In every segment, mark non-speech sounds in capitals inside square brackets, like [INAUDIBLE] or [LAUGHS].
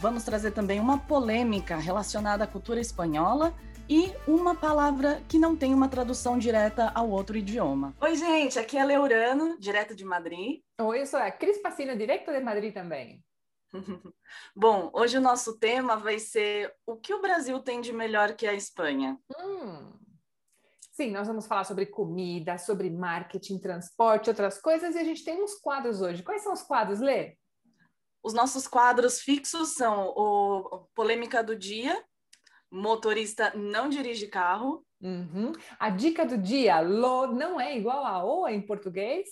Vamos trazer também uma polêmica relacionada à cultura espanhola e uma palavra que não tem uma tradução direta ao outro idioma. Oi, gente, aqui é Leurano, direto de Madrid. Oi, eu sou a Cris Pacina, direto de Madrid também. [LAUGHS] Bom, hoje o nosso tema vai ser o que o Brasil tem de melhor que a Espanha. Hum. Sim, nós vamos falar sobre comida, sobre marketing, transporte, outras coisas, e a gente tem uns quadros hoje. Quais são os quadros, Lê? Os nossos quadros fixos são o Polêmica do Dia, Motorista não dirige carro. Uhum. A dica do dia, lo não é igual a o em português?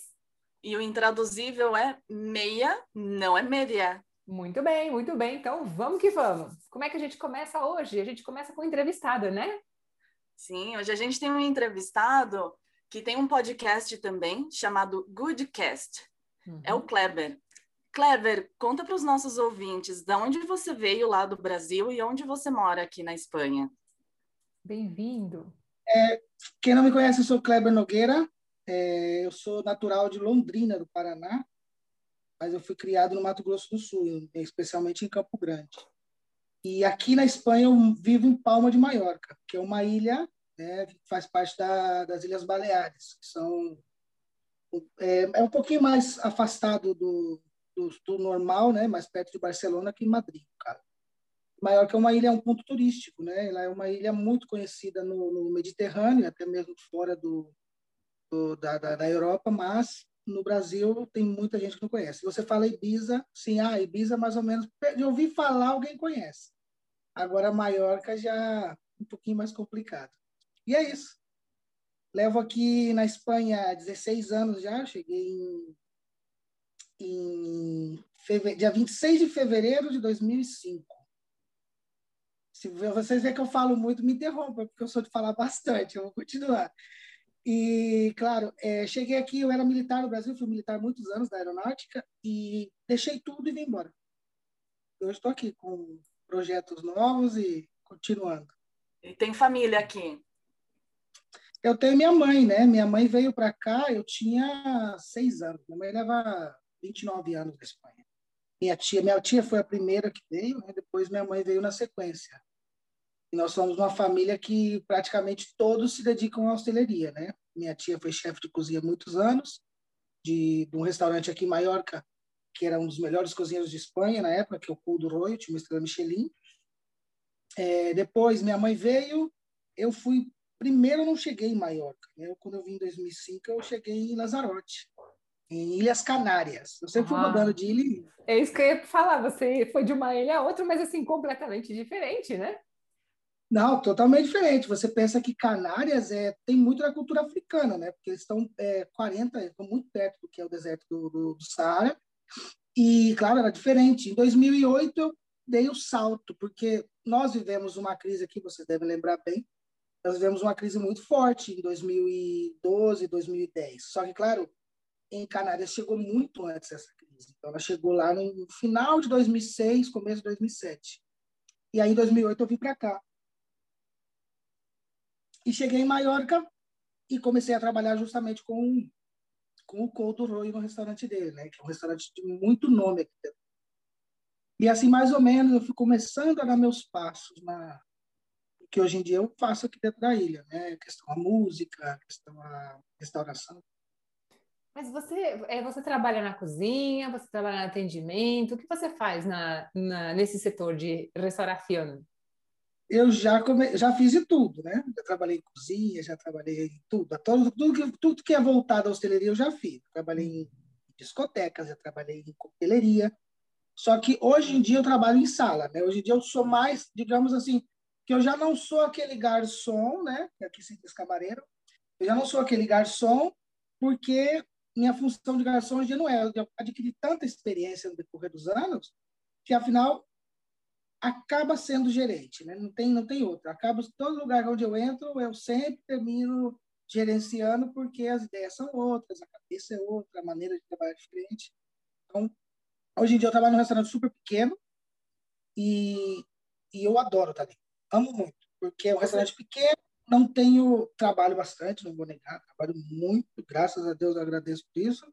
E o intraduzível é meia, não é média. Muito bem, muito bem. Então vamos que vamos. Como é que a gente começa hoje? A gente começa com entrevistada, né? Sim, hoje a gente tem um entrevistado que tem um podcast também chamado Goodcast. Uhum. É o uhum. Kleber. Kleber, conta para os nossos ouvintes de onde você veio lá do Brasil e onde você mora aqui na Espanha. Bem-vindo. É, quem não me conhece, eu sou Kleber Nogueira. É, eu sou natural de Londrina, do Paraná, mas eu fui criado no Mato Grosso do Sul, especialmente em Campo Grande. E aqui na Espanha eu vivo em Palma de Maiorca, que é uma ilha, né, faz parte da, das Ilhas Baleares, que são é, é um pouquinho mais afastado do, do, do, normal, né, mais perto de Barcelona que em Madrid, cara. Maiorca é uma ilha, é um ponto turístico, né? Ela é uma ilha muito conhecida no, no Mediterrâneo, até mesmo fora do, do da, da, da Europa, mas no Brasil tem muita gente que não conhece. Você fala Ibiza, sim, ah, Ibiza mais ou menos, de ouvir falar alguém conhece. Agora Maiorca já um pouquinho mais complicado. E é isso. Levo aqui na Espanha 16 anos já, cheguei em, em feve... dia 26 de fevereiro de 2005. Se vocês verem que eu falo muito, me interrompa, porque eu sou de falar bastante, eu vou continuar. E, claro, é, cheguei aqui, eu era militar no Brasil, fui militar muitos anos da aeronáutica e deixei tudo e vim embora. Hoje estou aqui com projetos novos e continuando. E tem família aqui? Eu tenho minha mãe, né? Minha mãe veio para cá, eu tinha seis anos. Minha mãe leva 29 anos da Espanha. Minha tia, minha tia foi a primeira que veio, né? depois minha mãe veio na sequência. E nós somos uma família que praticamente todos se dedicam à hosteleria, né? Minha tia foi chefe de cozinha há muitos anos, de, de, um restaurante aqui em Maiorca, que era um dos melhores cozinheiros de Espanha na época, que é o Cou do Roio, tinha uma estrela Michelin. É, depois minha mãe veio, eu fui primeiro eu não cheguei em Maiorca, né? Quando eu vim em 2005 eu cheguei em Lanzarote, em Ilhas Canárias. Eu sempre fui ah, rodando de ilha. É isso que eu ia falar, você foi de uma ilha a outra, mas assim completamente diferente, né? Não, totalmente diferente. Você pensa que Canárias é, tem muito da cultura africana, né? Porque eles estão é, 40, estão muito perto do que é o deserto do, do, do Saara. E, claro, era diferente. Em 2008, eu dei o salto, porque nós vivemos uma crise aqui, você deve lembrar bem, nós vivemos uma crise muito forte em 2012, 2010. Só que, claro, em Canárias chegou muito antes essa crise. Então, ela chegou lá no final de 2006, começo de 2007. E aí, em 2008, eu vim para cá. E cheguei em Maiorca e comecei a trabalhar justamente com, com o Couto Roy no restaurante dele, né? que é um restaurante de muito nome aqui dentro. E assim, mais ou menos, eu fui começando a dar meus passos na que hoje em dia eu faço aqui dentro da ilha, né? A questão da música, a questão da restauração. Mas você, é, você trabalha na cozinha, você trabalha no atendimento, o que você faz na, na nesse setor de restauração? eu já come... já fiz de tudo, né? Já trabalhei em cozinha, já trabalhei em tudo, tudo, tudo, que, tudo que é voltado à hosteleria eu já fiz. Trabalhei em discotecas, já trabalhei em coqueteleria. Só que hoje em dia eu trabalho em sala, né? Hoje em dia eu sou mais, digamos assim, que eu já não sou aquele garçom, né? Aqui se diz camareiro. Eu já não sou aquele garçom porque minha função de garçom hoje não é. Eu adquiri tanta experiência no decorrer dos anos que, afinal, acaba sendo gerente, né? Não tem, não tem outro. Acaba todo lugar onde eu entro, eu sempre termino gerenciando porque as ideias são outras, a cabeça é outra, a maneira de trabalhar é diferente. Então, hoje em dia eu trabalho num restaurante super pequeno e, e eu adoro estar ali. Amo muito, porque é um restaurante pequeno, não tenho trabalho bastante, não vou negar, trabalho muito, graças a Deus eu agradeço por isso.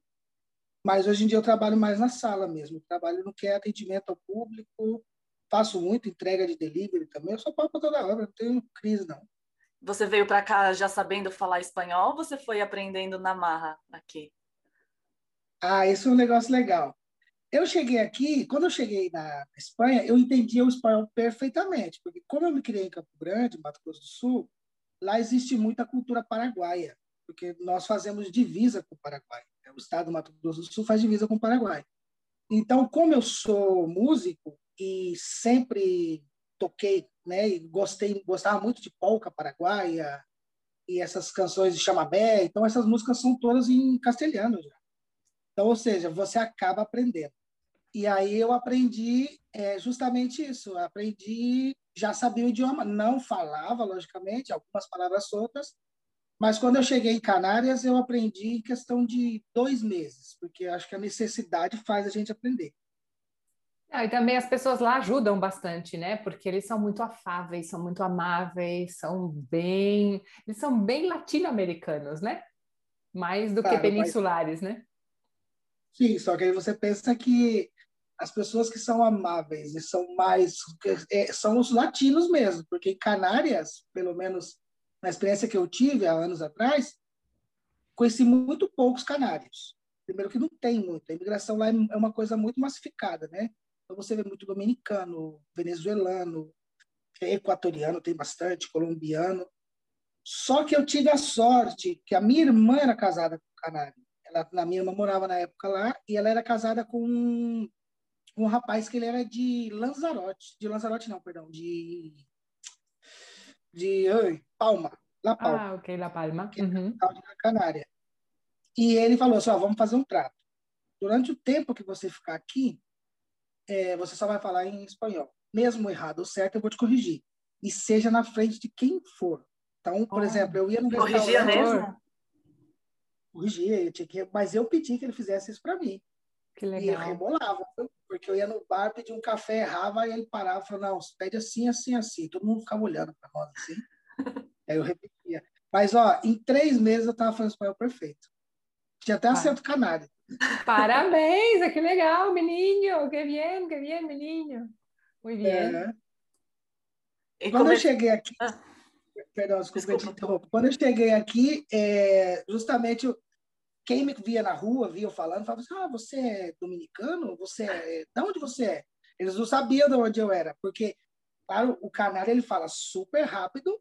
Mas hoje em dia eu trabalho mais na sala mesmo, trabalho no que é atendimento ao público, faço muito entrega de delivery também, eu só pago para toda hora, não tenho crise não. Você veio para cá já sabendo falar espanhol ou você foi aprendendo na marra aqui? Ah, esse é um negócio legal. Eu cheguei aqui, quando eu cheguei na Espanha, eu entendia o espanhol perfeitamente, porque como eu me criei em Campo Grande, Mato Grosso do Sul, lá existe muita cultura paraguaia, porque nós fazemos divisa com o Paraguai. O estado do Mato Grosso do Sul faz divisa com o Paraguai. Então, como eu sou músico e sempre toquei, né, e gostei, gostava muito de polca paraguaia e essas canções de chamamé, então essas músicas são todas em castelhano já. Então, ou seja, você acaba aprendendo. E aí eu aprendi é, justamente isso, aprendi, já sabia o idioma, não falava, logicamente, algumas palavras soltas, mas quando eu cheguei em Canárias, eu aprendi em questão de dois meses, porque acho que a necessidade faz a gente aprender. Ah, e também as pessoas lá ajudam bastante, né? Porque eles são muito afáveis, são muito amáveis, são bem. Eles são bem latino-americanos, né? Mais do claro, que peninsulares, mas... né? Sim, só que aí você pensa que as pessoas que são amáveis e são mais. É, são os latinos mesmo, porque em Canárias, pelo menos na experiência que eu tive há anos atrás, conheci muito poucos canários. Primeiro que não tem muito, a imigração lá é, é uma coisa muito massificada, né? Então você vê muito dominicano, venezuelano, equatoriano tem bastante, colombiano. Só que eu tive a sorte que a minha irmã era casada com canário. Ela, a minha irmã morava na época lá e ela era casada com um rapaz que ele era de Lanzarote, de Lanzarote não, perdão, de de ai, Palma, La Palma. Ah, ok, La Palma. Que é uhum. de Canária. E ele falou assim, ó, vamos fazer um trato. Durante o tempo que você ficar aqui, é, você só vai falar em espanhol. Mesmo errado ou certo, eu vou te corrigir. E seja na frente de quem for. Então, por oh, exemplo, eu ia no Corrigia mesmo? Corrigia, eu tinha que, mas eu pedi que ele fizesse isso para mim. Que legal. E eu rebolava, porque eu ia no bar, pedir um café, errava, e ele parava e falava, não, pede assim, assim, assim. Todo mundo ficava olhando para nós assim. [LAUGHS] Aí eu repetia. Mas, ó, em três meses eu estava falando espanhol perfeito. Tinha até acento canário. Parabéns, que legal, menino. Que bem, que bem, menino. Muito bem. É. Quando eu cheguei aqui. Ah. Perdão, desculpa, desculpa. Quando eu cheguei aqui, é, justamente quem me via na rua, via eu falando, falava assim: ah, você é dominicano? Você é. De onde você é? Eles não sabiam de onde eu era, porque, claro, o canário ele fala super rápido,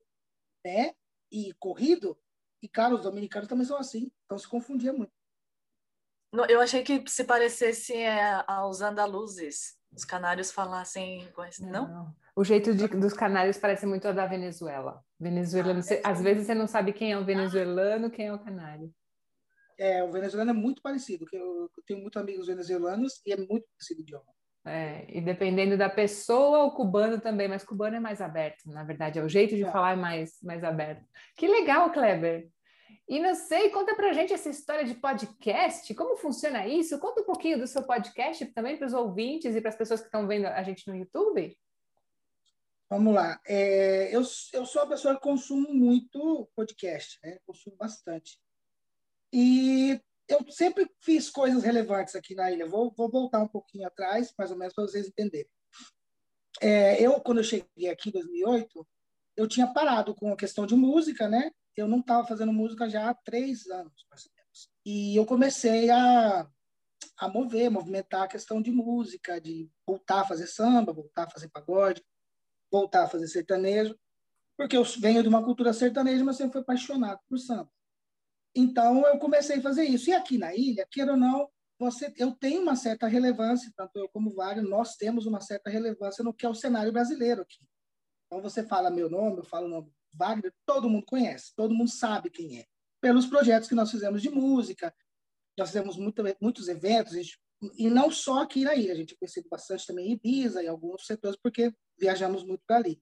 né? E corrido, e, claro, os dominicanos também são assim, então se confundia muito. Eu achei que se parecesse é, aos andaluzes, os canários falassem não? não? O jeito de, dos canários parece muito a da Venezuela. Venezuelano, ah, você, às vezes você não sabe quem é o venezuelano, quem é o canário. É, o venezuelano é muito parecido, que eu, eu tenho muitos amigos venezuelanos e é muito parecido o idioma. É, e dependendo da pessoa, o cubano também, mas cubano é mais aberto, na verdade, é o jeito de é. falar é mais, mais aberto. Que legal, Kleber! E não sei, conta pra gente essa história de podcast, como funciona isso? Conta um pouquinho do seu podcast também para os ouvintes e para as pessoas que estão vendo a gente no YouTube. Vamos lá. É, eu, eu sou uma pessoa que consumo muito podcast, né? Consumo bastante. E eu sempre fiz coisas relevantes aqui na ilha. Vou, vou voltar um pouquinho atrás, mais ou menos, para vocês entenderem. É, eu, quando eu cheguei aqui em 2008, eu tinha parado com a questão de música, né? eu não estava fazendo música já há três anos, mais ou menos. E eu comecei a, a mover, movimentar a questão de música, de voltar a fazer samba, voltar a fazer pagode, voltar a fazer sertanejo, porque eu venho de uma cultura sertaneja, mas sempre fui apaixonado por samba. Então, eu comecei a fazer isso. E aqui na ilha, queira ou não, você, eu tenho uma certa relevância, tanto eu como o nós temos uma certa relevância no que é o cenário brasileiro aqui. Então, você fala meu nome, eu falo o nome Wagner, todo mundo conhece, todo mundo sabe quem é. Pelos projetos que nós fizemos de música, nós fizemos muito, muitos eventos, gente e não só aqui na ilha, a gente conhecido bastante também em Ibiza e alguns setores, porque viajamos muito para ali.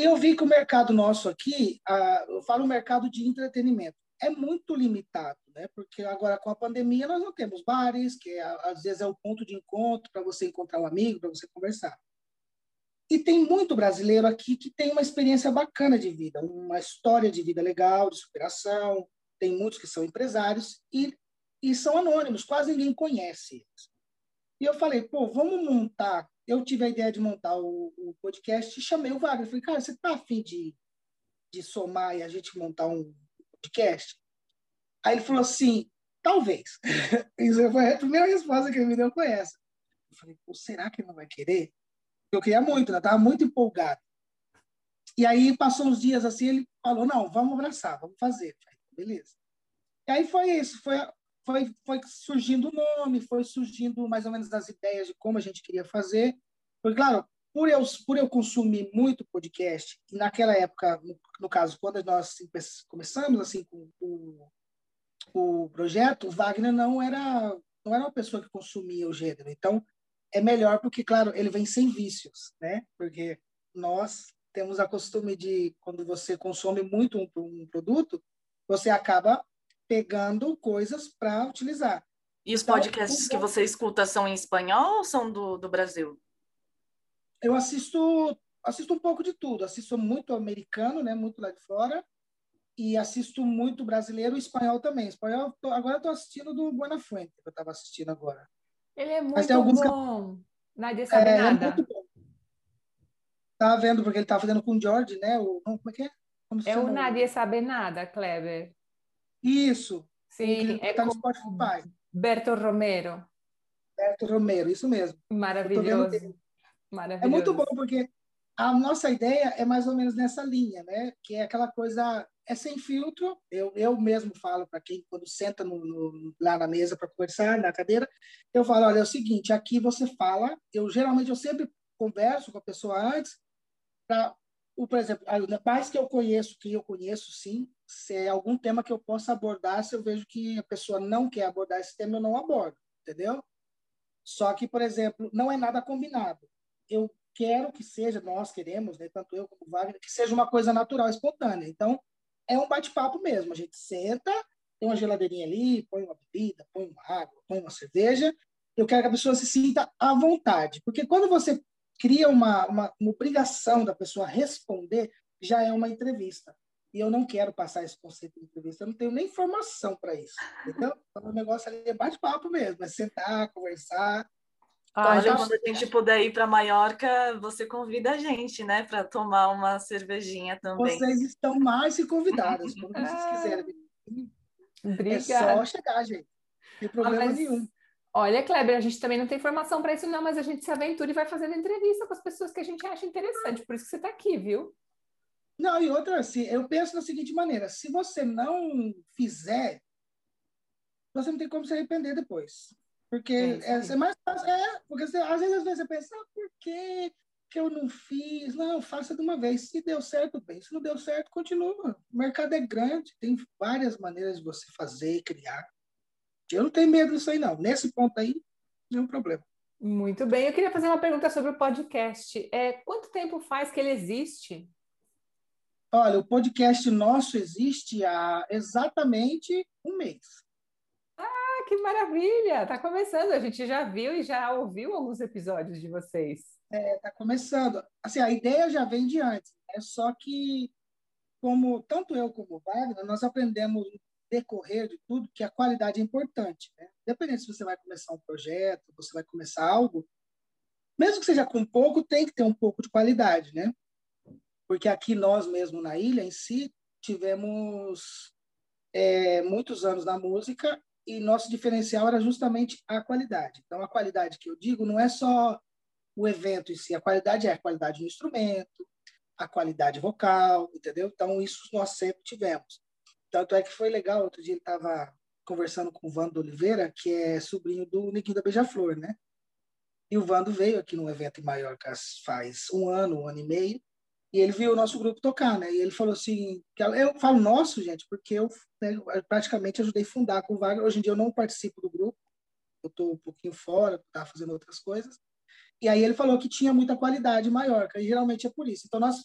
Eu vi que o mercado nosso aqui, eu falo mercado de entretenimento, é muito limitado, né? Porque agora com a pandemia nós não temos bares, que é, às vezes é o ponto de encontro para você encontrar um amigo, para você conversar. E tem muito brasileiro aqui que tem uma experiência bacana de vida, uma história de vida legal, de superação. Tem muitos que são empresários e, e são anônimos, quase ninguém conhece eles. E eu falei, pô, vamos montar. Eu tive a ideia de montar o, o podcast e chamei o Wagner. Falei, cara, você tá afim de, de somar e a gente montar um podcast? Aí ele falou assim, talvez. [LAUGHS] Isso foi a primeira resposta que ele me deu foi essa. Eu falei, será que ele não vai querer? Eu queria muito, né? Tava muito empolgado. E aí passou uns dias assim, ele falou: "Não, vamos abraçar, vamos fazer". Falei, Beleza. E aí foi isso, foi foi foi surgindo o nome, foi surgindo mais ou menos as ideias de como a gente queria fazer. Porque claro, por eu por eu consumir muito podcast, e naquela época, no, no caso, quando nós começamos assim com o, o projeto, o Wagner não era não era uma pessoa que consumia o gênero. Então, é melhor porque, claro, ele vem sem vícios, né? Porque nós temos a costume de, quando você consome muito um, um produto, você acaba pegando coisas para utilizar. E os então, podcasts então, que você escuta são em espanhol ou são do, do Brasil? Eu assisto assisto um pouco de tudo. Assisto muito americano, né? Muito lá de fora. E assisto muito brasileiro e espanhol também. Espanhol, tô, agora estou assistindo do Buena Fuente, que eu estava assistindo agora. Ele é muito bom. Nadia sabe é, nada. É muito bom. Tava vendo, porque ele tava fazendo com o George, né? O, como é que é? Como é o Nadia Sabe Nada, Kleber. Isso. Sim, é tá com Spotify. Berto Romero. Berto Romero, isso mesmo. Maravilhoso. Maravilhoso. É muito bom, porque a nossa ideia é mais ou menos nessa linha, né? Que é aquela coisa é sem filtro. Eu, eu mesmo falo para quem, quando senta no, no, lá na mesa para conversar, na cadeira, eu falo: olha, é o seguinte, aqui você fala. Eu geralmente eu sempre converso com a pessoa antes, para, por exemplo, mais que eu conheço, que eu conheço sim, se é algum tema que eu possa abordar, se eu vejo que a pessoa não quer abordar esse tema, eu não abordo, entendeu? Só que, por exemplo, não é nada combinado. Eu quero que seja, nós queremos, né, tanto eu como o Wagner, que seja uma coisa natural, espontânea. Então, é um bate-papo mesmo. A gente senta, tem uma geladeirinha ali, põe uma bebida, põe uma água, põe uma cerveja. Eu quero que a pessoa se sinta à vontade. Porque quando você cria uma, uma, uma obrigação da pessoa responder, já é uma entrevista. E eu não quero passar esse conceito de entrevista, eu não tenho nem formação para isso. Então, o negócio ali é bate-papo mesmo, é sentar, conversar. Ah, então, quando a gente puder ir para Maiorca, você convida a gente, né, para tomar uma cervejinha também. Vocês estão mais que convidadas, quando [LAUGHS] vocês ah, quiserem. Obrigada. É só chegar, gente. Não tem problema ah, mas... nenhum. Olha, Kleber, a gente também não tem formação para isso, não, mas a gente se aventura e vai fazendo entrevista com as pessoas que a gente acha interessante. Por isso que você está aqui, viu? Não, e outra, assim, eu penso da seguinte maneira: se você não fizer, você não tem como se arrepender depois. Porque é, é, é mais fácil. É, porque você, às vezes, às vezes você pensa, ah, por que, que eu não fiz? Não, faça de uma vez. Se deu certo, bem. Se não deu certo, continua. O mercado é grande, tem várias maneiras de você fazer e criar. Eu não tenho medo disso aí, não. Nesse ponto aí, nenhum problema. Muito bem. Eu queria fazer uma pergunta sobre o podcast. É, quanto tempo faz que ele existe? Olha, o podcast nosso existe há exatamente um mês que maravilha! Tá começando. A gente já viu e já ouviu alguns episódios de vocês. É, tá começando. Assim, a ideia já vem de antes, É Só que, como tanto eu como o Wagner, nós aprendemos no decorrer de tudo que a qualidade é importante, né? Independente se você vai começar um projeto, você vai começar algo, mesmo que seja com pouco, tem que ter um pouco de qualidade, né? Porque aqui nós mesmo na ilha em si tivemos é, muitos anos na música e nosso diferencial era justamente a qualidade. Então, a qualidade que eu digo não é só o evento em si, a qualidade é a qualidade do instrumento, a qualidade vocal, entendeu? Então, isso nós sempre tivemos. Tanto é que foi legal, outro dia ele estava conversando com o Vando Oliveira, que é sobrinho do Niquinho da Beija-Flor, né? E o Vando veio aqui num evento em Maiorca faz um ano, um ano e meio, e ele viu o nosso grupo tocar, né? E ele falou assim, eu falo nosso, gente, porque eu, né, praticamente ajudei a fundar com o Wagner. Hoje em dia eu não participo do grupo, eu estou um pouquinho fora, tá fazendo outras coisas. E aí ele falou que tinha muita qualidade maior, que geralmente é por isso. Então nós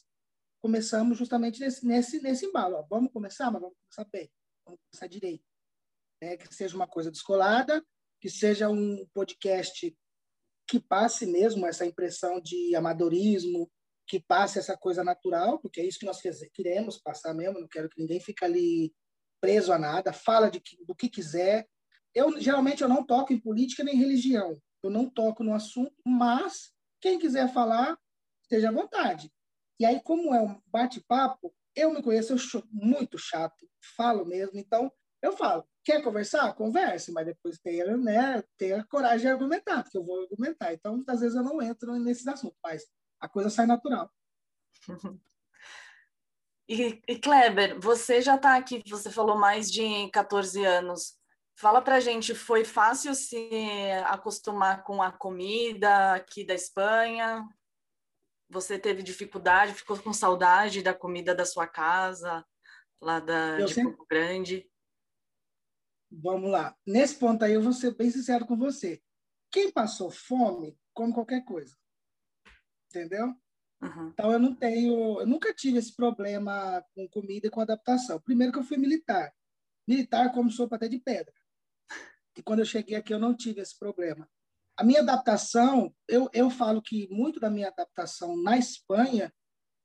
começamos justamente nesse nesse nesse embalo. Ó, vamos começar, mas vamos começar bem, vamos começar direito. É, que seja uma coisa descolada, que seja um podcast que passe mesmo essa impressão de amadorismo, que passe essa coisa natural, porque é isso que nós queremos passar mesmo. Não quero que ninguém fique ali preso a nada. Fala de do que quiser. Eu geralmente eu não toco em política nem religião. Eu não toco no assunto, mas quem quiser falar, esteja à vontade. E aí, como é um bate-papo, eu me conheço, eu sou muito chato, falo mesmo, então eu falo. Quer conversar? Converse, mas depois tenha, né, tenha coragem de argumentar, porque eu vou argumentar. Então, muitas vezes eu não entro nesses assuntos, mas a coisa sai natural. [LAUGHS] E, e Kleber, você já está aqui, você falou mais de 14 anos. Fala pra gente, foi fácil se acostumar com a comida aqui da Espanha? Você teve dificuldade, ficou com saudade da comida da sua casa, lá da, eu de sempre... Campo Grande? Vamos lá. Nesse ponto aí, eu vou ser bem sincero com você. Quem passou fome, come qualquer coisa. Entendeu? Uhum. Então, eu não tenho... Eu nunca tive esse problema com comida e com adaptação. Primeiro que eu fui militar. Militar como sopa até de pedra. E quando eu cheguei aqui, eu não tive esse problema. A minha adaptação, eu, eu falo que muito da minha adaptação na Espanha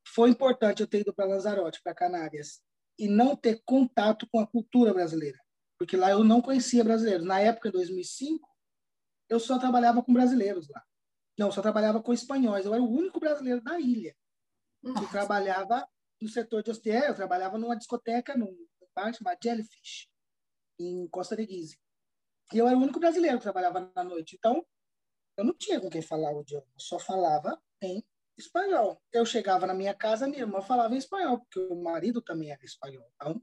foi importante eu ter ido para Lanzarote, para Canárias, e não ter contato com a cultura brasileira porque lá eu não conhecia brasileiros. Na época, de 2005, eu só trabalhava com brasileiros lá. Não, só trabalhava com espanhóis. Eu era o único brasileiro da ilha Nossa. que trabalhava no setor de hostelria. Eu trabalhava numa discoteca, num bar chamado Jellyfish, em Costa de Guise. E eu era o único brasileiro que trabalhava na noite. Então, eu não tinha com quem falar o idioma. Eu só falava em espanhol. Eu chegava na minha casa, minha irmã falava em espanhol, porque o marido também era espanhol. Então,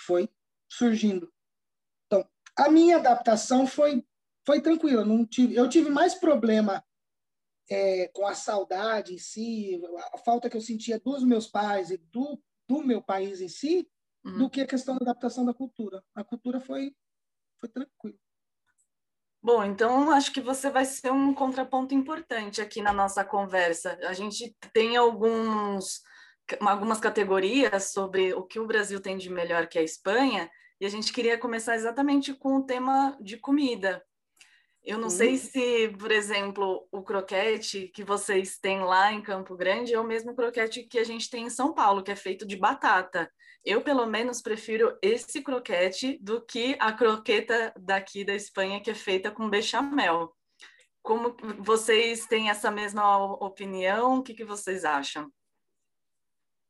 foi surgindo. Então, a minha adaptação foi foi tranquila. Não tive, eu tive mais problema é, com a saudade em si, a falta que eu sentia dos meus pais e do, do meu país em si, uhum. do que a questão da adaptação da cultura. A cultura foi, foi tranquila. Bom, então acho que você vai ser um contraponto importante aqui na nossa conversa. A gente tem alguns, algumas categorias sobre o que o Brasil tem de melhor que a Espanha, e a gente queria começar exatamente com o tema de comida. Eu não uhum. sei se, por exemplo, o croquete que vocês têm lá em Campo Grande é o mesmo croquete que a gente tem em São Paulo, que é feito de batata. Eu, pelo menos, prefiro esse croquete do que a croqueta daqui da Espanha, que é feita com bechamel. Como vocês têm essa mesma opinião? O que, que vocês acham?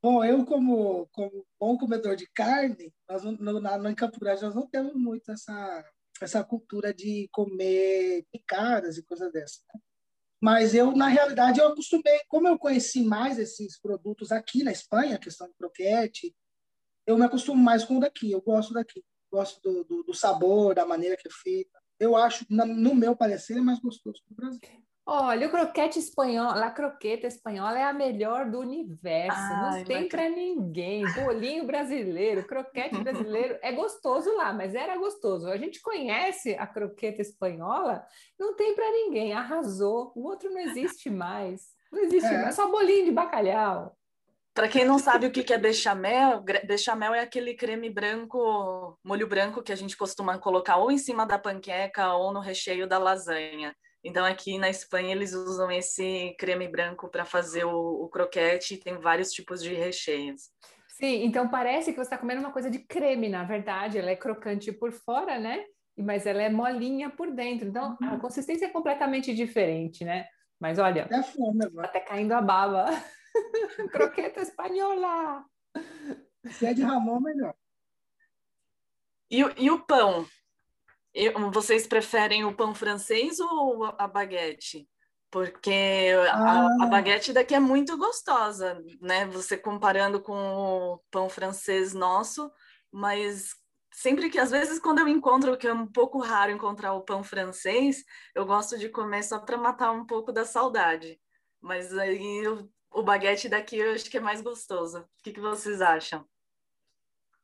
Bom, eu como, como bom comedor de carne, nós no, no, em Campo Grande nós não temos muito essa, essa cultura de comer picadas e coisas dessas. Né? Mas eu, na realidade, eu acostumei, como eu conheci mais esses produtos aqui na Espanha, a questão de croquete, eu me acostumo mais com o daqui, eu gosto daqui. Gosto do, do, do sabor, da maneira que é feita. Eu acho, no meu parecer, é mais gostoso do Brasil. Olha, o croquete espanhol, a croqueta espanhola é a melhor do universo. Não tem para ninguém. Bolinho brasileiro, croquete brasileiro é gostoso lá, mas era gostoso. A gente conhece a croqueta espanhola, não tem para ninguém. Arrasou. O outro não existe mais. Não existe é. mais. Só bolinho de bacalhau. Para quem não sabe o que é bechamel, bechamel é aquele creme branco, molho branco que a gente costuma colocar ou em cima da panqueca ou no recheio da lasanha. Então, aqui na Espanha, eles usam esse creme branco para fazer o, o croquete, tem vários tipos de recheios. Sim, então parece que você está comendo uma coisa de creme, na verdade, ela é crocante por fora, né? Mas ela é molinha por dentro. Então, a uhum. consistência é completamente diferente, né? Mas olha, é fome, tá até caindo a baba. [LAUGHS] Croqueta espanhola! Se é de Ramon, melhor. E, e o pão? Vocês preferem o pão francês ou a baguete? Porque ah. a, a, baguete daqui é muito gostosa, né? Você comparando com o pão francês nosso, mas sempre que, às vezes, quando eu encontro, que é um pouco raro encontrar o pão francês, eu gosto de comer só para matar um pouco da saudade. Mas aí o, o baguete daqui eu acho que é mais gostoso. O que, que vocês acham?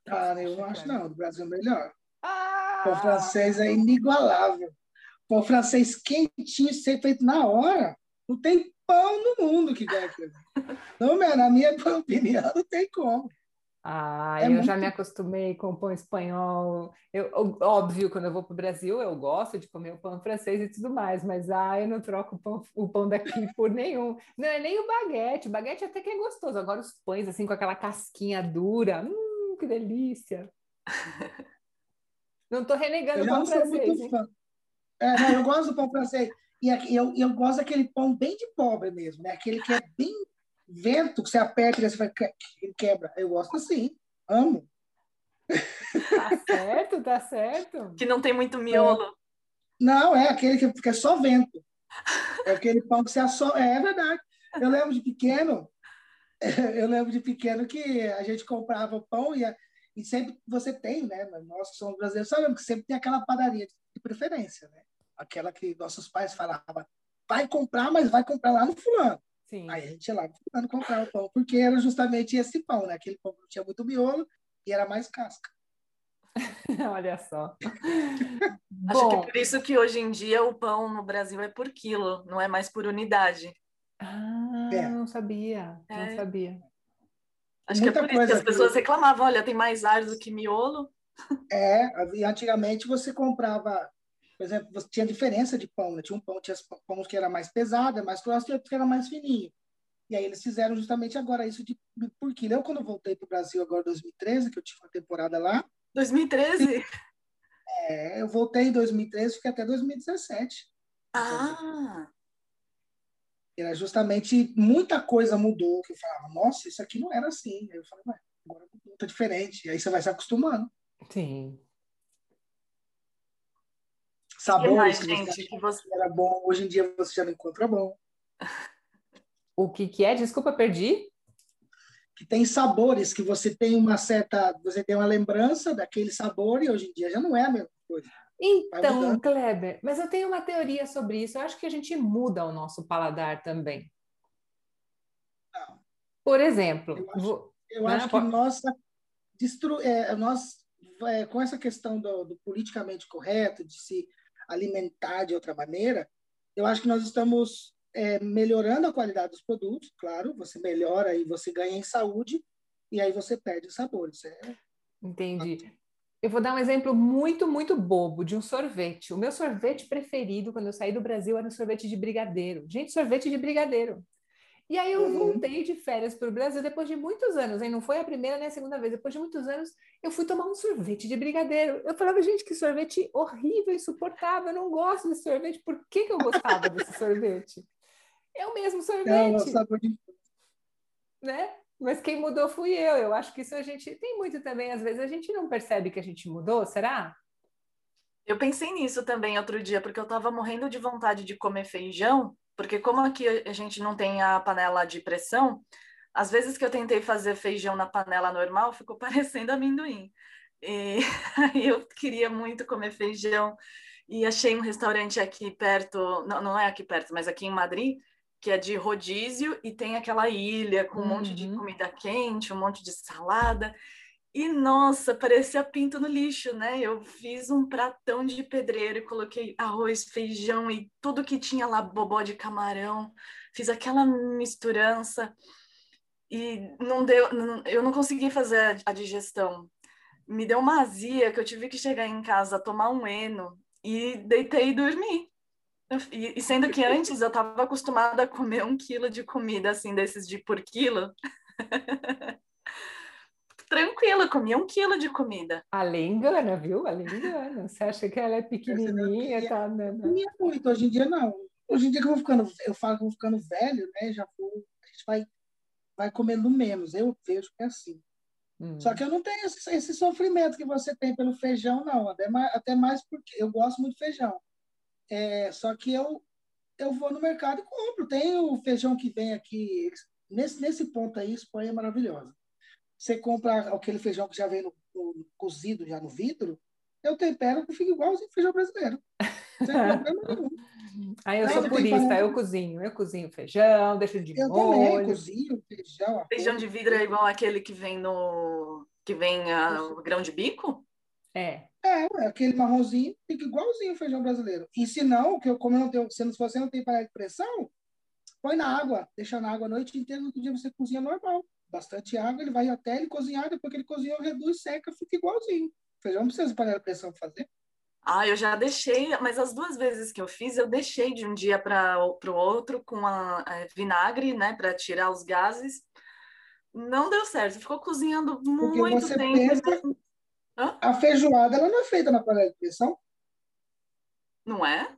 Ah, eu acho não, do Brasil é melhor. Ah! O francês é inigualável. pão francês quentinho, ser feito na hora. Não tem pão no mundo que ganha aquilo. Não, na minha opinião, não tem como. Ah, é eu muito... já me acostumei com o pão espanhol. Eu, óbvio, quando eu vou para o Brasil, eu gosto de comer o pão francês e tudo mais, mas ah, eu não troco o pão, o pão daqui [LAUGHS] por nenhum. Não é nem o baguete. O baguete até que é gostoso. Agora os pães, assim, com aquela casquinha dura. Hum, que delícia. [LAUGHS] Não estou renegando eu o pão francês. É, não, eu gosto do pão francês. E eu, eu gosto daquele pão bem de pobre mesmo, né? Aquele que é bem vento que você aperta e você quebra. Eu gosto assim, amo. Tá certo, tá certo. Que não tem muito miolo. É. Não, é aquele que fica só vento. É aquele pão que você assou. É, é verdade. Eu lembro de pequeno, [LAUGHS] eu lembro de pequeno que a gente comprava pão e, e sempre você tem, né? Nós que somos brasileiros sabemos que sempre tem aquela padaria de preferência, né? Aquela que nossos pais falavam, vai comprar, mas vai comprar lá no fulano. Sim. Aí a gente ia lá fulano comprar o pão, porque era justamente esse pão, né? Aquele pão que não tinha muito miolo e era mais casca. [LAUGHS] Olha só. Acho que é por isso que hoje em dia o pão no Brasil é por quilo, não é mais por unidade. Ah, é. não sabia, é. não sabia. Acho Muita que é por isso que as pessoas reclamavam, olha, tem mais ar do que miolo. É, e antigamente você comprava, por exemplo, você tinha diferença de pão, né? Tinha um pão, tinha pão que era mais pesado, mais grosso, e outro que era mais fininho. E aí eles fizeram justamente agora isso de por quilo. Eu, quando voltei para o Brasil agora, 2013, que eu tive uma temporada lá. 2013? É, eu voltei em 2013, fiquei até 2017. Ah! Era justamente muita coisa mudou, que eu falava, nossa, isso aqui não era assim. Aí eu falei, ué, agora tá diferente. E aí você vai se acostumando. Sim. Sabores que, mais, que gente, que você era bom, hoje em dia você já não encontra bom. O que que é? Desculpa, perdi. Que tem sabores que você tem uma certa, você tem uma lembrança daquele sabor e hoje em dia já não é a mesma coisa. Então, Kleber, mas eu tenho uma teoria sobre isso. Eu acho que a gente muda o nosso paladar também. Não. Por exemplo, eu acho, vou... eu acho que nós, destru... É, nós é, com essa questão do, do, politicamente correto, de se alimentar de outra maneira, eu acho que nós estamos é, melhorando a qualidade dos produtos, claro, você melhora e você ganha em saúde, e aí você perde sabores. É... Entendi. Eu vou dar um exemplo muito, muito bobo de um sorvete. O meu sorvete preferido quando eu saí do Brasil era um sorvete de brigadeiro. Gente, sorvete de brigadeiro. E aí eu uhum. voltei de férias para o Brasil depois de muitos anos, hein? não foi a primeira nem a segunda vez, depois de muitos anos eu fui tomar um sorvete de brigadeiro. Eu falava, gente, que sorvete horrível, insuportável, eu não gosto desse sorvete, por que, que eu gostava desse [LAUGHS] sorvete? É o mesmo sorvete. É, sabor de... Né? Mas quem mudou fui eu. Eu acho que isso a gente tem muito também, às vezes a gente não percebe que a gente mudou, será? Eu pensei nisso também outro dia, porque eu estava morrendo de vontade de comer feijão porque como aqui a gente não tem a panela de pressão, às vezes que eu tentei fazer feijão na panela normal, [LAUGHS] ficou parecendo amendoim. E [LAUGHS] aí eu queria muito comer feijão e achei um restaurante aqui perto, não, não é aqui perto, mas aqui em Madrid, que é de rodízio e tem aquela ilha com um uhum. monte de uhum. comida quente, um monte de salada. E nossa, parecia pinto no lixo, né? Eu fiz um pratão de pedreiro e coloquei arroz, feijão e tudo que tinha lá, bobó de camarão. Fiz aquela misturança e não deu, não, eu não consegui fazer a digestão. Me deu uma azia que eu tive que chegar em casa, tomar um eno e deitei e dormi. E, e sendo que antes eu estava acostumada a comer um quilo de comida assim desses de por quilo. [LAUGHS] tranquila, comia um quilo de comida. A lei engana, viu? A lei engana. Você acha que ela é pequenininha, tá? Não, não. muito, hoje em dia não. Hoje em dia que eu vou ficando, eu falo que eu vou ficando velho, né? Já vou, a gente vai, vai comendo menos. Eu vejo que é assim. Hum. Só que eu não tenho esse, esse, sofrimento que você tem pelo feijão, não. Até mais, até mais porque eu gosto muito de feijão. É, só que eu, eu vou no mercado e compro. Tem o feijão que vem aqui. Nesse, nesse ponto aí, Espanha é maravilhosa. Você compra aquele feijão que já vem no, no, cozido, já no vidro, eu tempero que fica igualzinho feijão brasileiro. Sem [LAUGHS] problema nenhum. Aí eu sou purista, eu cozinho, eu cozinho feijão, deixo de eu molho. Eu também cozinho feijão. Feijão de vidro é igual aquele que vem no que vem a, o grão de bico? É. É, aquele marronzinho fica igualzinho o feijão brasileiro. E se não, que eu, como eu não tenho, se você não tem panela de pressão, põe na água, deixa na água a noite inteira, no outro dia você cozinha normal. Bastante água, ele vai até ele cozinhar, depois que ele cozinhou, reduz, seca, fica igualzinho. Feijão não precisa de panela de pressão para fazer. Ah, eu já deixei, mas as duas vezes que eu fiz, eu deixei de um dia para o outro com a, a vinagre, né, para tirar os gases. Não deu certo, ficou cozinhando muito tempo. Pensa, a feijoada ela não é feita na panela de pressão? Não é?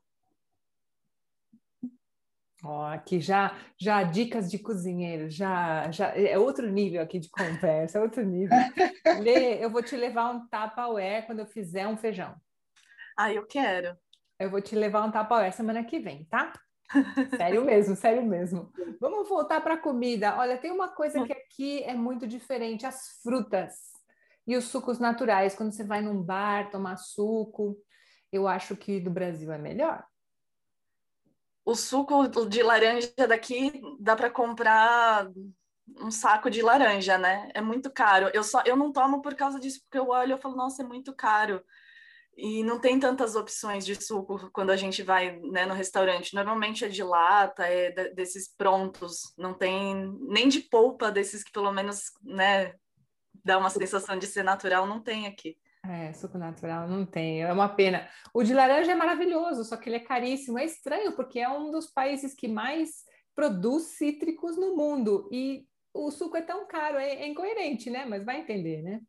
Ó, aqui já, já dicas de cozinheiro, já, já é outro nível aqui de conversa, é outro nível. [LAUGHS] Lê, eu vou te levar um tapa-ué quando eu fizer um feijão. Ah, eu quero. Eu vou te levar um tapa semana que vem, tá? [LAUGHS] sério mesmo, sério mesmo. Vamos voltar para a comida. Olha, tem uma coisa que aqui é muito diferente: as frutas e os sucos naturais. Quando você vai num bar tomar suco, eu acho que do Brasil é melhor. O suco de laranja daqui dá para comprar um saco de laranja, né? É muito caro. Eu só eu não tomo por causa disso, porque eu olho e falo, nossa, é muito caro. E não tem tantas opções de suco quando a gente vai né, no restaurante. Normalmente é de lata, é desses prontos. Não tem nem de polpa desses que pelo menos né, dá uma sensação de ser natural, não tem aqui. É, suco natural não tem, é uma pena. O de laranja é maravilhoso, só que ele é caríssimo. É estranho, porque é um dos países que mais produz cítricos no mundo. E o suco é tão caro, é, é incoerente, né? Mas vai entender, né?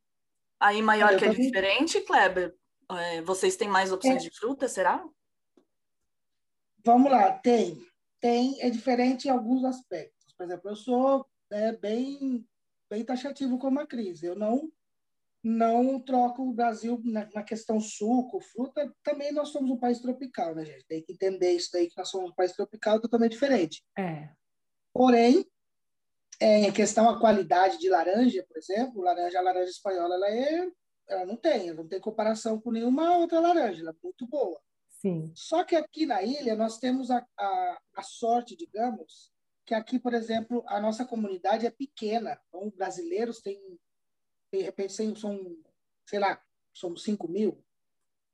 Aí maior que é diferente, Kleber? É, vocês têm mais opções é. de fruta, será? Vamos lá, tem. Tem, é diferente em alguns aspectos. Por exemplo, eu sou né, bem, bem taxativo como a Cris. Eu não não troco o Brasil na, na, questão suco, fruta. Também nós somos um país tropical, né, gente? Tem que entender isso daí, que nós somos um país tropical totalmente diferente. É. Porém, é, em questão a qualidade de laranja, por exemplo, laranja, a laranja espanhola, ela é ela não tem, ela não tem comparação com nenhuma outra laranja, ela é muito boa. Sim. Só que aqui na ilha nós temos a, a, a sorte, digamos, que aqui, por exemplo, a nossa comunidade é pequena. Então, brasileiros têm, de repente, são, sei lá, somos 5 mil.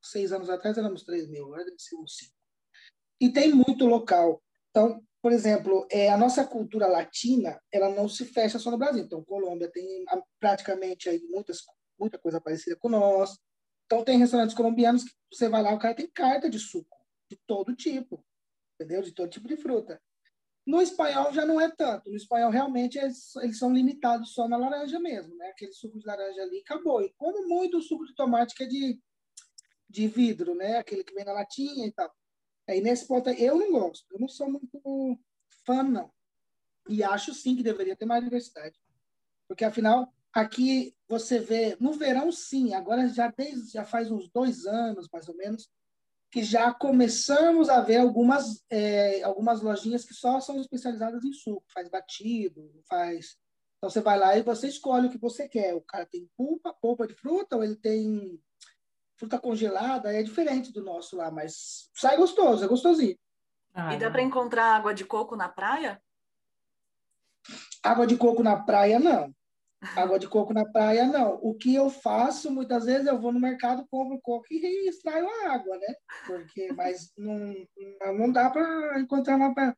Seis anos atrás éramos 3 mil, agora deve ser uns 5. E tem muito local. Então, por exemplo, é, a nossa cultura latina, ela não se fecha só no Brasil. Então, Colômbia tem praticamente aí muitas muita coisa parecida com nós. Então, tem restaurantes colombianos que você vai lá, o cara tem carta de suco, de todo tipo, entendeu? De todo tipo de fruta. No espanhol já não é tanto. No espanhol, realmente, eles, eles são limitados só na laranja mesmo, né? Aquele suco de laranja ali, acabou. E como muito suco de tomate que é de, de vidro, né? Aquele que vem na latinha e tal. Aí, nesse ponto, eu não gosto. Eu não sou muito fã, não. E acho, sim, que deveria ter mais diversidade. Porque, afinal, Aqui você vê, no verão, sim, agora já, desde, já faz uns dois anos, mais ou menos, que já começamos a ver algumas, é, algumas lojinhas que só são especializadas em suco, faz batido, faz. Então você vai lá e você escolhe o que você quer. O cara tem polpa, polpa de fruta, ou ele tem fruta congelada, é diferente do nosso lá, mas sai gostoso, é gostosinho. Ah, e dá para encontrar água de coco na praia? Água de coco na praia, não. Água de coco na praia, não. O que eu faço, muitas vezes, eu vou no mercado, compro coco e extraio a água, né? Porque, mas não, não dá para encontrar na praia.